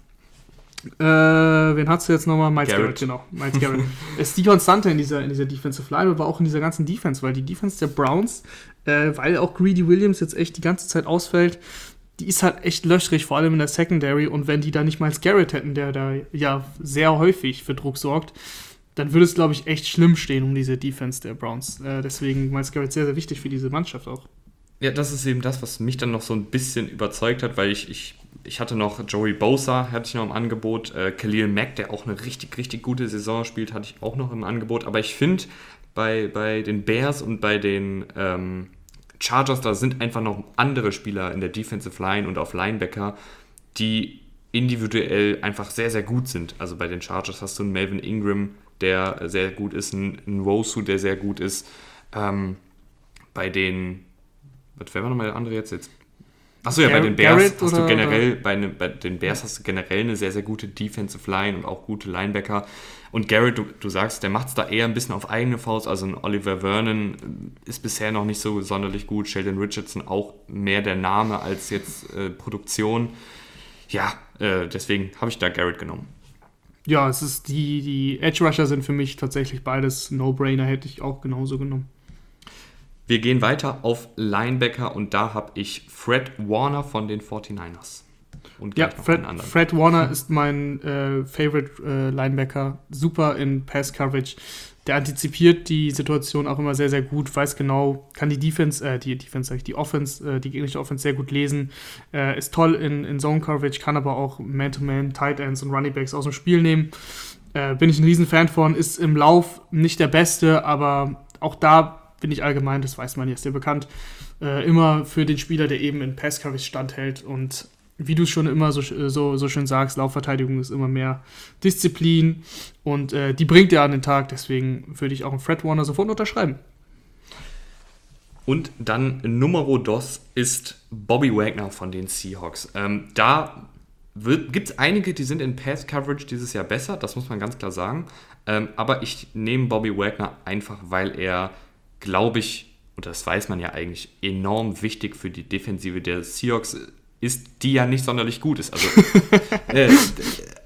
Äh, wen hast du jetzt nochmal? Miles Garrett, Garrett genau. Miles Garrett. ist die Konstante in dieser, in dieser Defensive Line, aber auch in dieser ganzen Defense, weil die Defense der Browns, äh, weil auch Greedy Williams jetzt echt die ganze Zeit ausfällt, die ist halt echt löchrig, vor allem in der Secondary. Und wenn die da nicht mal Garrett hätten, der da ja sehr häufig für Druck sorgt, dann würde es, glaube ich, echt schlimm stehen um diese Defense der Browns. Äh, deswegen Miles Garrett sehr, sehr wichtig für diese Mannschaft auch.
Ja, das ist eben das, was mich dann noch so ein bisschen überzeugt hat, weil ich, ich, ich hatte noch Joey Bosa, hatte ich noch im Angebot, äh, Khalil Mack, der auch eine richtig, richtig gute Saison spielt, hatte ich auch noch im Angebot. Aber ich finde, bei, bei den Bears und bei den ähm, Chargers, da sind einfach noch andere Spieler in der Defensive Line und auf Linebacker, die individuell einfach sehr, sehr gut sind. Also bei den Chargers hast du einen Melvin Ingram, der sehr gut ist, einen, Wosu, der sehr gut ist. Ähm, bei den, was wäre nochmal der andere jetzt? jetzt Achso, ja, bei den Bears Garrett hast du generell, bei, ne, bei, den Bears hast du generell eine sehr, sehr gute Defensive Line und auch gute Linebacker. Und Garrett, du, du sagst, der macht es da eher ein bisschen auf eigene Faust. Also ein Oliver Vernon ist bisher noch nicht so sonderlich gut. Sheldon Richardson auch mehr der Name als jetzt äh, Produktion. Ja, äh, deswegen habe ich da Garrett genommen.
Ja, es ist die, die Edge Rusher sind für mich tatsächlich beides No-Brainer, hätte ich auch genauso genommen.
Wir gehen weiter auf Linebacker und da habe ich Fred Warner von den 49ers.
Und ja, Fred, Fred, Warner ist mein äh, Favorite äh, Linebacker. Super in Pass Coverage der antizipiert die Situation auch immer sehr, sehr gut, weiß genau, kann die Defense, äh, die Defense, sag ich, die Offense, äh, die gegnerische Offense sehr gut lesen, äh, ist toll in, in Zone Coverage, kann aber auch Man-to-Man, Tight Ends und Running Backs aus dem Spiel nehmen. Äh, bin ich ein Riesenfan von, ist im Lauf nicht der Beste, aber auch da bin ich allgemein, das weiß man, jetzt sehr bekannt, immer für den Spieler, der eben in Pass Coverage standhält und wie du es schon immer so, so, so schön sagst, Laufverteidigung ist immer mehr Disziplin und äh, die bringt er an den Tag. Deswegen würde ich auch einen Fred Warner sofort unterschreiben.
Und dann Numero dos ist Bobby Wagner von den Seahawks. Ähm, da gibt es einige, die sind in Pass Coverage dieses Jahr besser, das muss man ganz klar sagen. Ähm, aber ich nehme Bobby Wagner einfach, weil er, glaube ich, und das weiß man ja eigentlich, enorm wichtig für die Defensive der Seahawks ist, die ja nicht sonderlich gut ist. Also,
äh,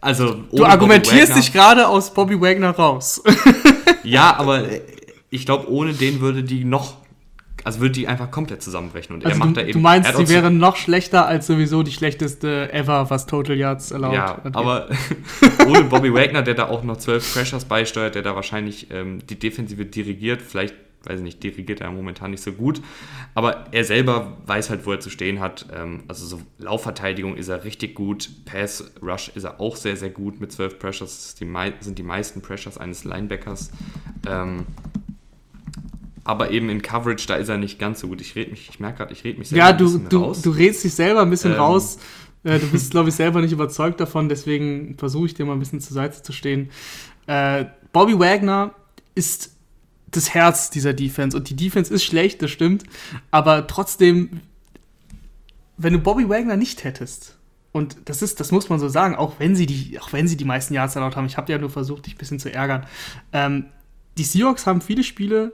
also du argumentierst dich gerade aus Bobby Wagner raus.
ja, aber ich glaube, ohne den würde die noch, also würde die einfach komplett zusammenbrechen. Und
also er macht du, da eben. Du meinst, sie wären noch schlechter als sowieso die schlechteste ever, was Total Yards erlaubt.
Ja, aber ohne Bobby Wagner, der da auch noch zwölf Pressures beisteuert, der da wahrscheinlich ähm, die Defensive dirigiert, vielleicht weiß ich nicht, dirigiert er momentan nicht so gut. Aber er selber weiß halt, wo er zu stehen hat. Ähm, also so Laufverteidigung ist er richtig gut. Pass Rush ist er auch sehr, sehr gut mit 12 Pressures. Die sind die meisten Pressures eines Linebackers. Ähm, aber eben in Coverage, da ist er nicht ganz so gut. Ich rede mich, ich merke gerade, ich rede mich
selber ja, du, ein bisschen du, raus. du redest dich selber ein bisschen ähm, raus. Äh, du bist, glaube ich, selber nicht überzeugt davon, deswegen versuche ich dir mal ein bisschen zur Seite zu stehen. Äh, Bobby Wagner ist das Herz dieser Defense. Und die Defense ist schlecht, das stimmt. Aber trotzdem, wenn du Bobby Wagner nicht hättest, und das ist, das muss man so sagen, auch wenn sie die, auch wenn sie die meisten Yards erlaubt haben, ich habe ja nur versucht, dich ein bisschen zu ärgern. Ähm, die Seahawks haben viele Spiele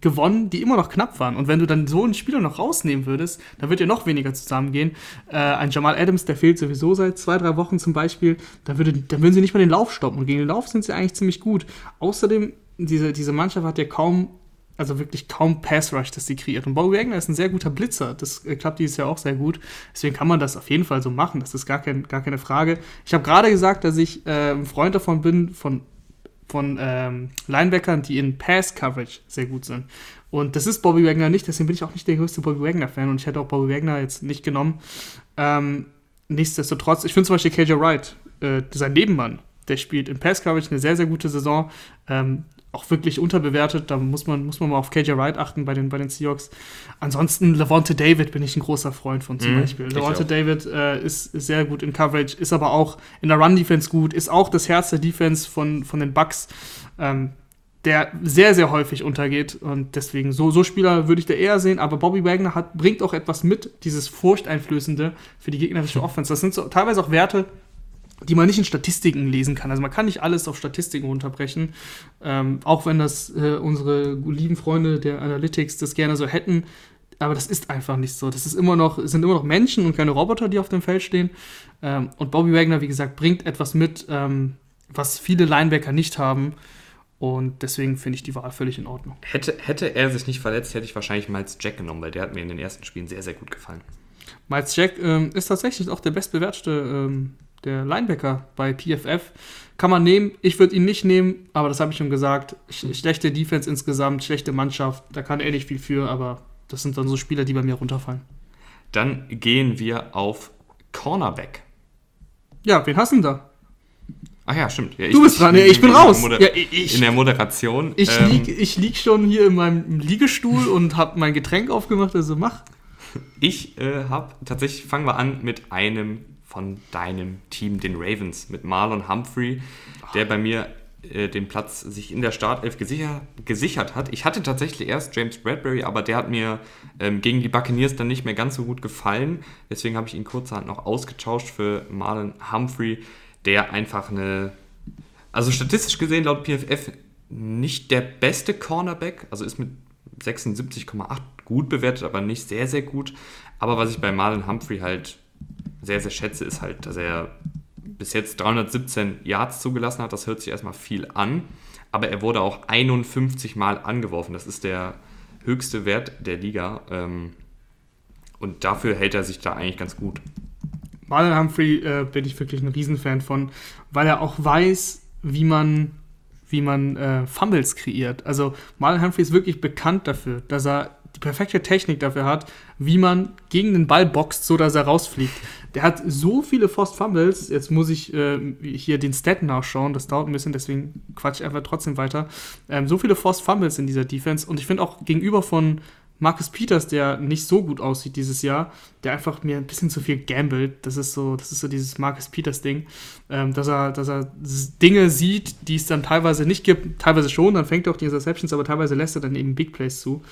gewonnen, die immer noch knapp waren. Und wenn du dann so einen Spieler noch rausnehmen würdest, dann wird ja noch weniger zusammengehen. Äh, ein Jamal Adams, der fehlt sowieso seit zwei, drei Wochen zum Beispiel, dann, würde, dann würden sie nicht mal den Lauf stoppen. Und gegen den Lauf sind sie eigentlich ziemlich gut. Außerdem diese, diese Mannschaft hat ja kaum, also wirklich kaum Pass-Rush, das sie kreiert. Und Bobby Wagner ist ein sehr guter Blitzer. Das äh, klappt dieses Jahr auch sehr gut. Deswegen kann man das auf jeden Fall so machen. Das ist gar, kein, gar keine Frage. Ich habe gerade gesagt, dass ich äh, ein Freund davon bin, von, von ähm, Linebackern, die in Pass-Coverage sehr gut sind. Und das ist Bobby Wagner nicht, deswegen bin ich auch nicht der größte Bobby Wagner-Fan und ich hätte auch Bobby Wagner jetzt nicht genommen. Ähm, nichtsdestotrotz, ich finde zum Beispiel KJ Wright, äh, sein Nebenmann, der spielt in Pass Coverage eine sehr, sehr gute Saison. Ähm, auch wirklich unterbewertet. Da muss man, muss man mal auf KJ Wright achten bei den, bei den Seahawks. Ansonsten, Levante David bin ich ein großer Freund von zum mm, Beispiel. Levante David äh, ist, ist, sehr gut in Coverage, ist aber auch in der Run-Defense gut, ist auch das Herz der Defense von, von den Bucks, ähm, der sehr, sehr häufig untergeht. Und deswegen, so, so Spieler würde ich da eher sehen. Aber Bobby Wagner hat, bringt auch etwas mit, dieses Furchteinflößende für die gegnerische Offense. Das sind so, teilweise auch Werte, die man nicht in Statistiken lesen kann. Also man kann nicht alles auf Statistiken runterbrechen, ähm, auch wenn das äh, unsere lieben Freunde der Analytics das gerne so hätten. Aber das ist einfach nicht so. Das ist immer noch, es sind immer noch Menschen und keine Roboter, die auf dem Feld stehen. Ähm, und Bobby Wagner, wie gesagt, bringt etwas mit, ähm, was viele Linebacker nicht haben. Und deswegen finde ich die Wahl völlig in Ordnung.
Hätte, hätte er sich nicht verletzt, hätte ich wahrscheinlich Miles Jack genommen, weil der hat mir in den ersten Spielen sehr, sehr gut gefallen.
Miles Jack ähm, ist tatsächlich auch der bestbewertete ähm, der Linebacker bei PFF. Kann man nehmen, ich würde ihn nicht nehmen, aber das habe ich schon gesagt. Schlechte Defense insgesamt, schlechte Mannschaft, da kann er nicht viel für, aber das sind dann so Spieler, die bei mir runterfallen.
Dann gehen wir auf Cornerback.
Ja, wen hast du denn da?
Ach ja, stimmt. Ja,
ich, du bist dran, ja, ich bin raus.
Ja, ich, in der Moderation.
Ich, ähm, lieg, ich lieg schon hier in meinem Liegestuhl und habe mein Getränk aufgemacht, also mach.
Ich äh, habe, tatsächlich fangen wir an mit einem von deinem Team, den Ravens, mit Marlon Humphrey, der bei mir äh, den Platz sich in der Startelf gesicher, gesichert hat. Ich hatte tatsächlich erst James Bradbury, aber der hat mir ähm, gegen die Buccaneers dann nicht mehr ganz so gut gefallen. Deswegen habe ich ihn kurzerhand noch ausgetauscht für Marlon Humphrey, der einfach eine, also statistisch gesehen laut PFF nicht der beste Cornerback, also ist mit 76,8 gut bewertet, aber nicht sehr, sehr gut. Aber was ich bei Marlon Humphrey halt sehr, sehr schätze, ist halt, dass er bis jetzt 317 Yards zugelassen hat. Das hört sich erstmal viel an. Aber er wurde auch 51 Mal angeworfen. Das ist der höchste Wert der Liga. Ähm, und dafür hält er sich da eigentlich ganz gut.
Marlon Humphrey äh, bin ich wirklich ein Riesenfan von, weil er auch weiß, wie man, wie man äh, Fumbles kreiert. Also Marlon Humphrey ist wirklich bekannt dafür, dass er perfekte Technik dafür hat, wie man gegen den Ball boxt, so dass er rausfliegt. Der hat so viele Forced Fumbles. Jetzt muss ich äh, hier den Stat nachschauen. Das dauert ein bisschen, deswegen quatsch ich einfach trotzdem weiter. Ähm, so viele Forced Fumbles in dieser Defense. Und ich finde auch gegenüber von Marcus Peters, der nicht so gut aussieht dieses Jahr, der einfach mir ein bisschen zu viel gambelt. Das ist so, das ist so dieses Marcus Peters Ding, ähm, dass er, dass er Dinge sieht, die es dann teilweise nicht gibt, teilweise schon, dann fängt er auch die Interceptions, aber teilweise lässt er dann eben Big Plays zu.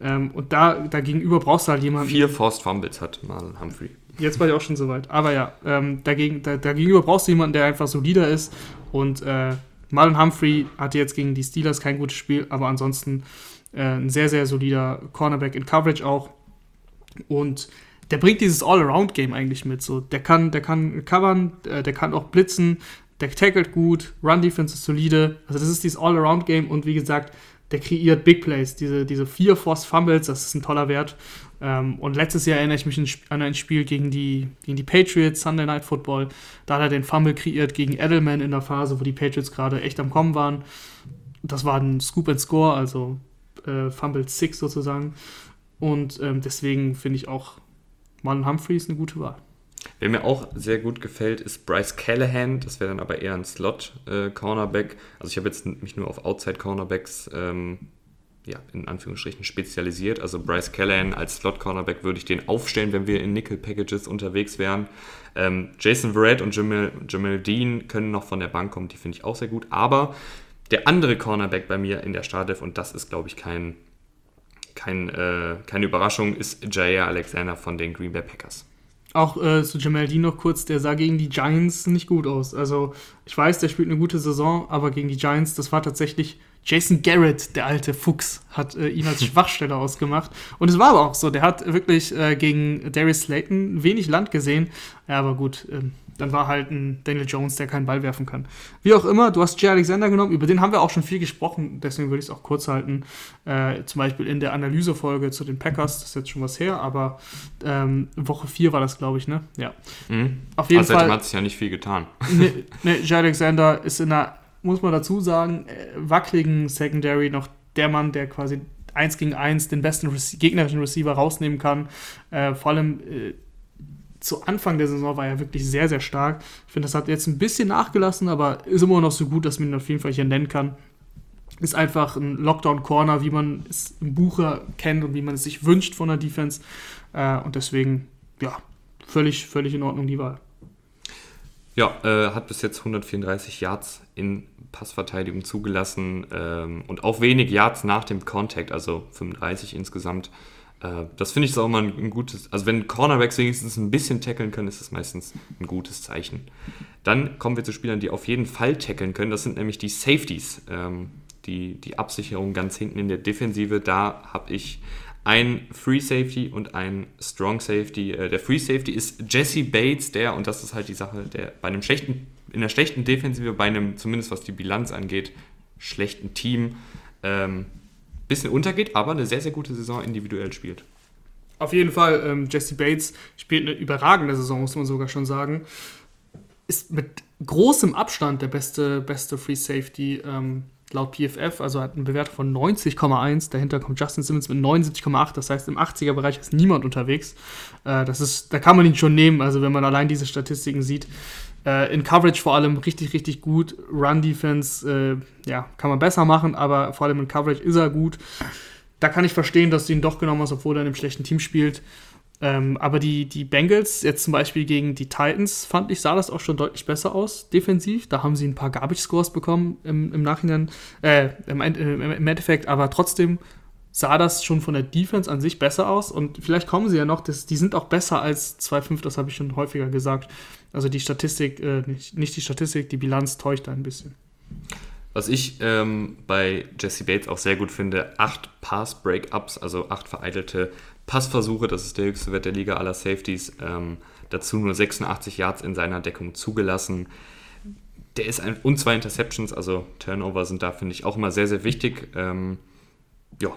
Ähm, und da, da gegenüber brauchst du halt jemanden.
Vier Forced Fumbles hat Marlon Humphrey.
Jetzt war ich auch schon soweit. Aber ja, ähm, dagegen, da, dagegenüber brauchst du jemanden, der einfach solider ist. Und äh, Marlon Humphrey hatte jetzt gegen die Steelers kein gutes Spiel, aber ansonsten äh, ein sehr, sehr solider Cornerback in Coverage auch. Und der bringt dieses All-Around-Game eigentlich mit. So, der kann, der kann covern, äh, der kann auch blitzen, der tackelt gut, Run-Defense ist solide. Also das ist dieses All-Around-Game und wie gesagt, der kreiert Big Plays. Diese, diese vier Force Fumbles, das ist ein toller Wert. Ähm, und letztes Jahr erinnere ich mich an ein Spiel gegen die, gegen die Patriots, Sunday Night Football. Da hat er den Fumble kreiert gegen Edelman in der Phase, wo die Patriots gerade echt am Kommen waren. Das war ein Scoop and Score, also äh, Fumble Six sozusagen. Und ähm, deswegen finde ich auch Marlon Humphrey ist eine gute Wahl.
Wer mir auch sehr gut gefällt, ist Bryce Callahan. Das wäre dann aber eher ein Slot-Cornerback. Äh, also ich habe jetzt mich nur auf Outside-Cornerbacks ähm, ja, in Anführungsstrichen spezialisiert. Also Bryce Callahan als Slot-Cornerback würde ich den aufstellen, wenn wir in Nickel-Packages unterwegs wären. Ähm, Jason Verrett und Jamil, Jamil Dean können noch von der Bank kommen, die finde ich auch sehr gut. Aber der andere Cornerback bei mir in der Startelf, und das ist, glaube ich, kein, kein, äh, keine Überraschung, ist Jair Alexander von den Green Bay Packers.
Auch äh, zu Jamal Dean noch kurz, der sah gegen die Giants nicht gut aus. Also ich weiß, der spielt eine gute Saison, aber gegen die Giants, das war tatsächlich Jason Garrett, der alte Fuchs, hat äh, ihn als Schwachstelle ausgemacht. Und es war aber auch so, der hat wirklich äh, gegen Darius Slayton wenig Land gesehen. Ja, aber gut, ähm, dann war halt ein Daniel Jones, der keinen Ball werfen kann. Wie auch immer, du hast Jay Alexander genommen, über den haben wir auch schon viel gesprochen, deswegen würde ich es auch kurz halten. Äh, zum Beispiel in der Analysefolge zu den Packers, das ist jetzt schon was her, aber ähm, Woche 4 war das, glaube ich, ne? Ja.
Mhm. Auf jeden also Fall. hat sich ja nicht viel getan.
Ne, ne, Jay Alexander ist in einer muss man dazu sagen, äh, wackeligen Secondary noch der Mann, der quasi 1 gegen 1 den besten Rece gegnerischen Receiver rausnehmen kann. Äh, vor allem äh, zu Anfang der Saison war er wirklich sehr, sehr stark. Ich finde, das hat jetzt ein bisschen nachgelassen, aber ist immer noch so gut, dass man ihn auf jeden Fall hier nennen kann. ist einfach ein Lockdown-Corner, wie man es im Buche kennt und wie man es sich wünscht von der Defense. Äh, und deswegen, ja, völlig, völlig in Ordnung die Wahl.
Ja, äh, hat bis jetzt 134 Yards in Passverteidigung zugelassen ähm, und auch wenig Yards nach dem Contact, also 35 insgesamt. Äh, das finde ich auch mal ein, ein, gutes, also wenn Cornerbacks wenigstens ein bisschen tackeln können, ist das meistens ein gutes Zeichen. Dann kommen wir zu Spielern, die auf jeden Fall tackeln können. Das sind nämlich die Safeties. Ähm, die, die Absicherung ganz hinten in der Defensive. Da habe ich ein Free Safety und ein Strong Safety. Äh, der Free Safety ist Jesse Bates, der, und das ist halt die Sache, der bei einem schlechten, in einer schlechten Defensive, bei einem, zumindest was die Bilanz angeht, schlechten Team, ähm, bisschen untergeht, aber eine sehr, sehr gute Saison individuell spielt.
Auf jeden Fall, ähm, Jesse Bates spielt eine überragende Saison, muss man sogar schon sagen. Ist mit großem Abstand der beste, beste Free Safety ähm, laut PFF, also hat eine Bewertung von 90,1. Dahinter kommt Justin Simmons mit 79,8. Das heißt, im 80er-Bereich ist niemand unterwegs. Äh, das ist, da kann man ihn schon nehmen, also wenn man allein diese Statistiken sieht. Äh, in Coverage vor allem richtig, richtig gut. Run-Defense, äh, ja, kann man besser machen, aber vor allem in Coverage ist er gut. Da kann ich verstehen, dass du ihn doch genommen hast, obwohl er in einem schlechten Team spielt. Ähm, aber die, die Bengals, jetzt zum Beispiel gegen die Titans, fand ich, sah das auch schon deutlich besser aus, defensiv. Da haben sie ein paar Garbage-Scores bekommen im, im Nachhinein, äh, im, im, Endeffekt, aber trotzdem sah das schon von der Defense an sich besser aus. Und vielleicht kommen sie ja noch, das, die sind auch besser als 2-5, das habe ich schon häufiger gesagt. Also die Statistik, äh, nicht, nicht die Statistik, die Bilanz täuscht ein bisschen.
Was ich ähm, bei Jesse Bates auch sehr gut finde, acht Pass-Breakups, also acht vereitelte Passversuche, das ist der höchste Wert der Liga aller Safeties. Ähm, dazu nur 86 Yards in seiner Deckung zugelassen. Der ist ein, und zwei Interceptions, also Turnover sind da, finde ich, auch immer sehr, sehr wichtig. Ähm, ja,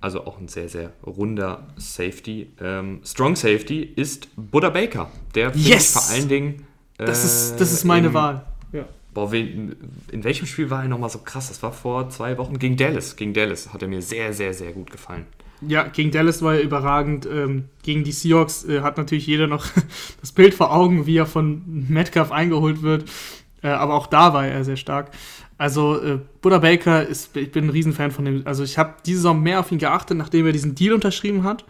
also auch ein sehr, sehr runder Safety. Ähm, Strong Safety ist Buddha Baker, der
yes!
vor allen Dingen.
Äh, das, ist, das ist meine im, Wahl.
Ja. Boah, in, in welchem Spiel war er nochmal so krass? Das war vor zwei Wochen gegen Dallas. Gegen Dallas hat er mir sehr, sehr, sehr gut gefallen.
Ja, gegen Dallas war er überragend. Ähm, gegen die Seahawks äh, hat natürlich jeder noch das Bild vor Augen, wie er von Metcalf eingeholt wird. Äh, aber auch da war er sehr stark. Also äh, Buddha Baker ist, ich bin ein Riesenfan von dem. Also ich habe diese Saison mehr auf ihn geachtet, nachdem er diesen Deal unterschrieben hat.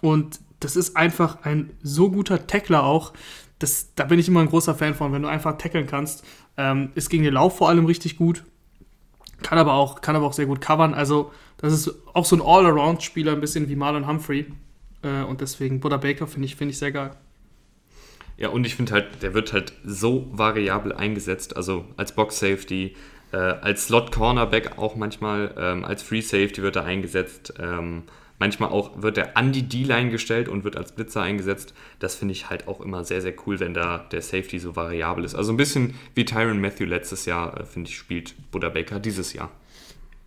Und das ist einfach ein so guter Tackler auch. Das, da bin ich immer ein großer Fan von, wenn du einfach tackeln kannst. Ähm, ist gegen den Lauf vor allem richtig gut. Kann aber auch, kann aber auch sehr gut covern. Also das ist auch so ein All-Around-Spieler, ein bisschen wie Marlon Humphrey. Äh, und deswegen Buddha Baker finde ich, find ich sehr geil.
Ja, und ich finde halt, der wird halt so variabel eingesetzt, also als Box-Safety, äh, als Slot-Cornerback auch manchmal, ähm, als Free-Safety wird er eingesetzt. Ähm, manchmal auch wird er an die D-Line gestellt und wird als Blitzer eingesetzt. Das finde ich halt auch immer sehr, sehr cool, wenn da der Safety so variabel ist. Also ein bisschen wie Tyron Matthew letztes Jahr, äh, finde ich, spielt Buddha Baker dieses Jahr.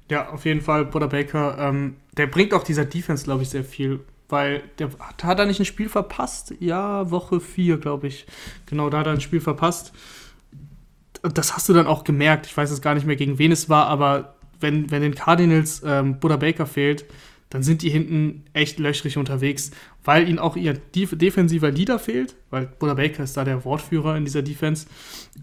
Ja, auf jeden Fall, Buddha Baker. Ähm, der bringt auch dieser Defense, glaube ich, sehr viel. Weil der hat, hat er nicht ein Spiel verpasst? Ja, Woche 4, glaube ich. Genau, da hat er ein Spiel verpasst. Das hast du dann auch gemerkt. Ich weiß jetzt gar nicht mehr, gegen wen es war, aber wenn, wenn den Cardinals ähm, Buddha Baker fehlt, dann sind die hinten echt löchrig unterwegs, weil ihnen auch ihr defensiver Leader fehlt, weil Buddha Baker ist da der Wortführer in dieser Defense.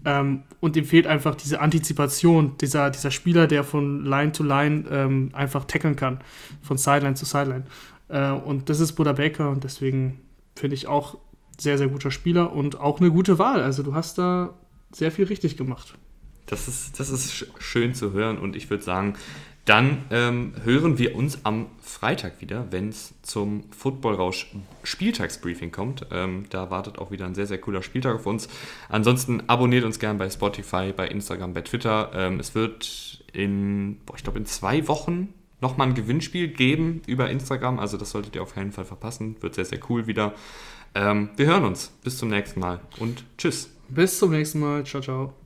Ähm, und ihm fehlt einfach diese Antizipation, dieser, dieser Spieler, der von Line to Line ähm, einfach tackeln kann, von Sideline zu Sideline. Äh, und das ist Buddha Baker und deswegen finde ich auch sehr, sehr guter Spieler und auch eine gute Wahl. Also du hast da sehr viel richtig gemacht.
Das ist, das ist schön zu hören und ich würde sagen, dann ähm, hören wir uns am Freitag wieder, wenn es zum Football-Rausch Spieltagsbriefing kommt. Ähm, da wartet auch wieder ein sehr, sehr cooler Spieltag auf uns. Ansonsten abonniert uns gerne bei Spotify, bei Instagram, bei Twitter. Ähm, es wird in, boah, ich glaube, in zwei Wochen nochmal ein Gewinnspiel geben über Instagram. Also das solltet ihr auf keinen Fall verpassen. Wird sehr, sehr cool wieder. Ähm, wir hören uns. Bis zum nächsten Mal und tschüss.
Bis zum nächsten Mal. Ciao, ciao.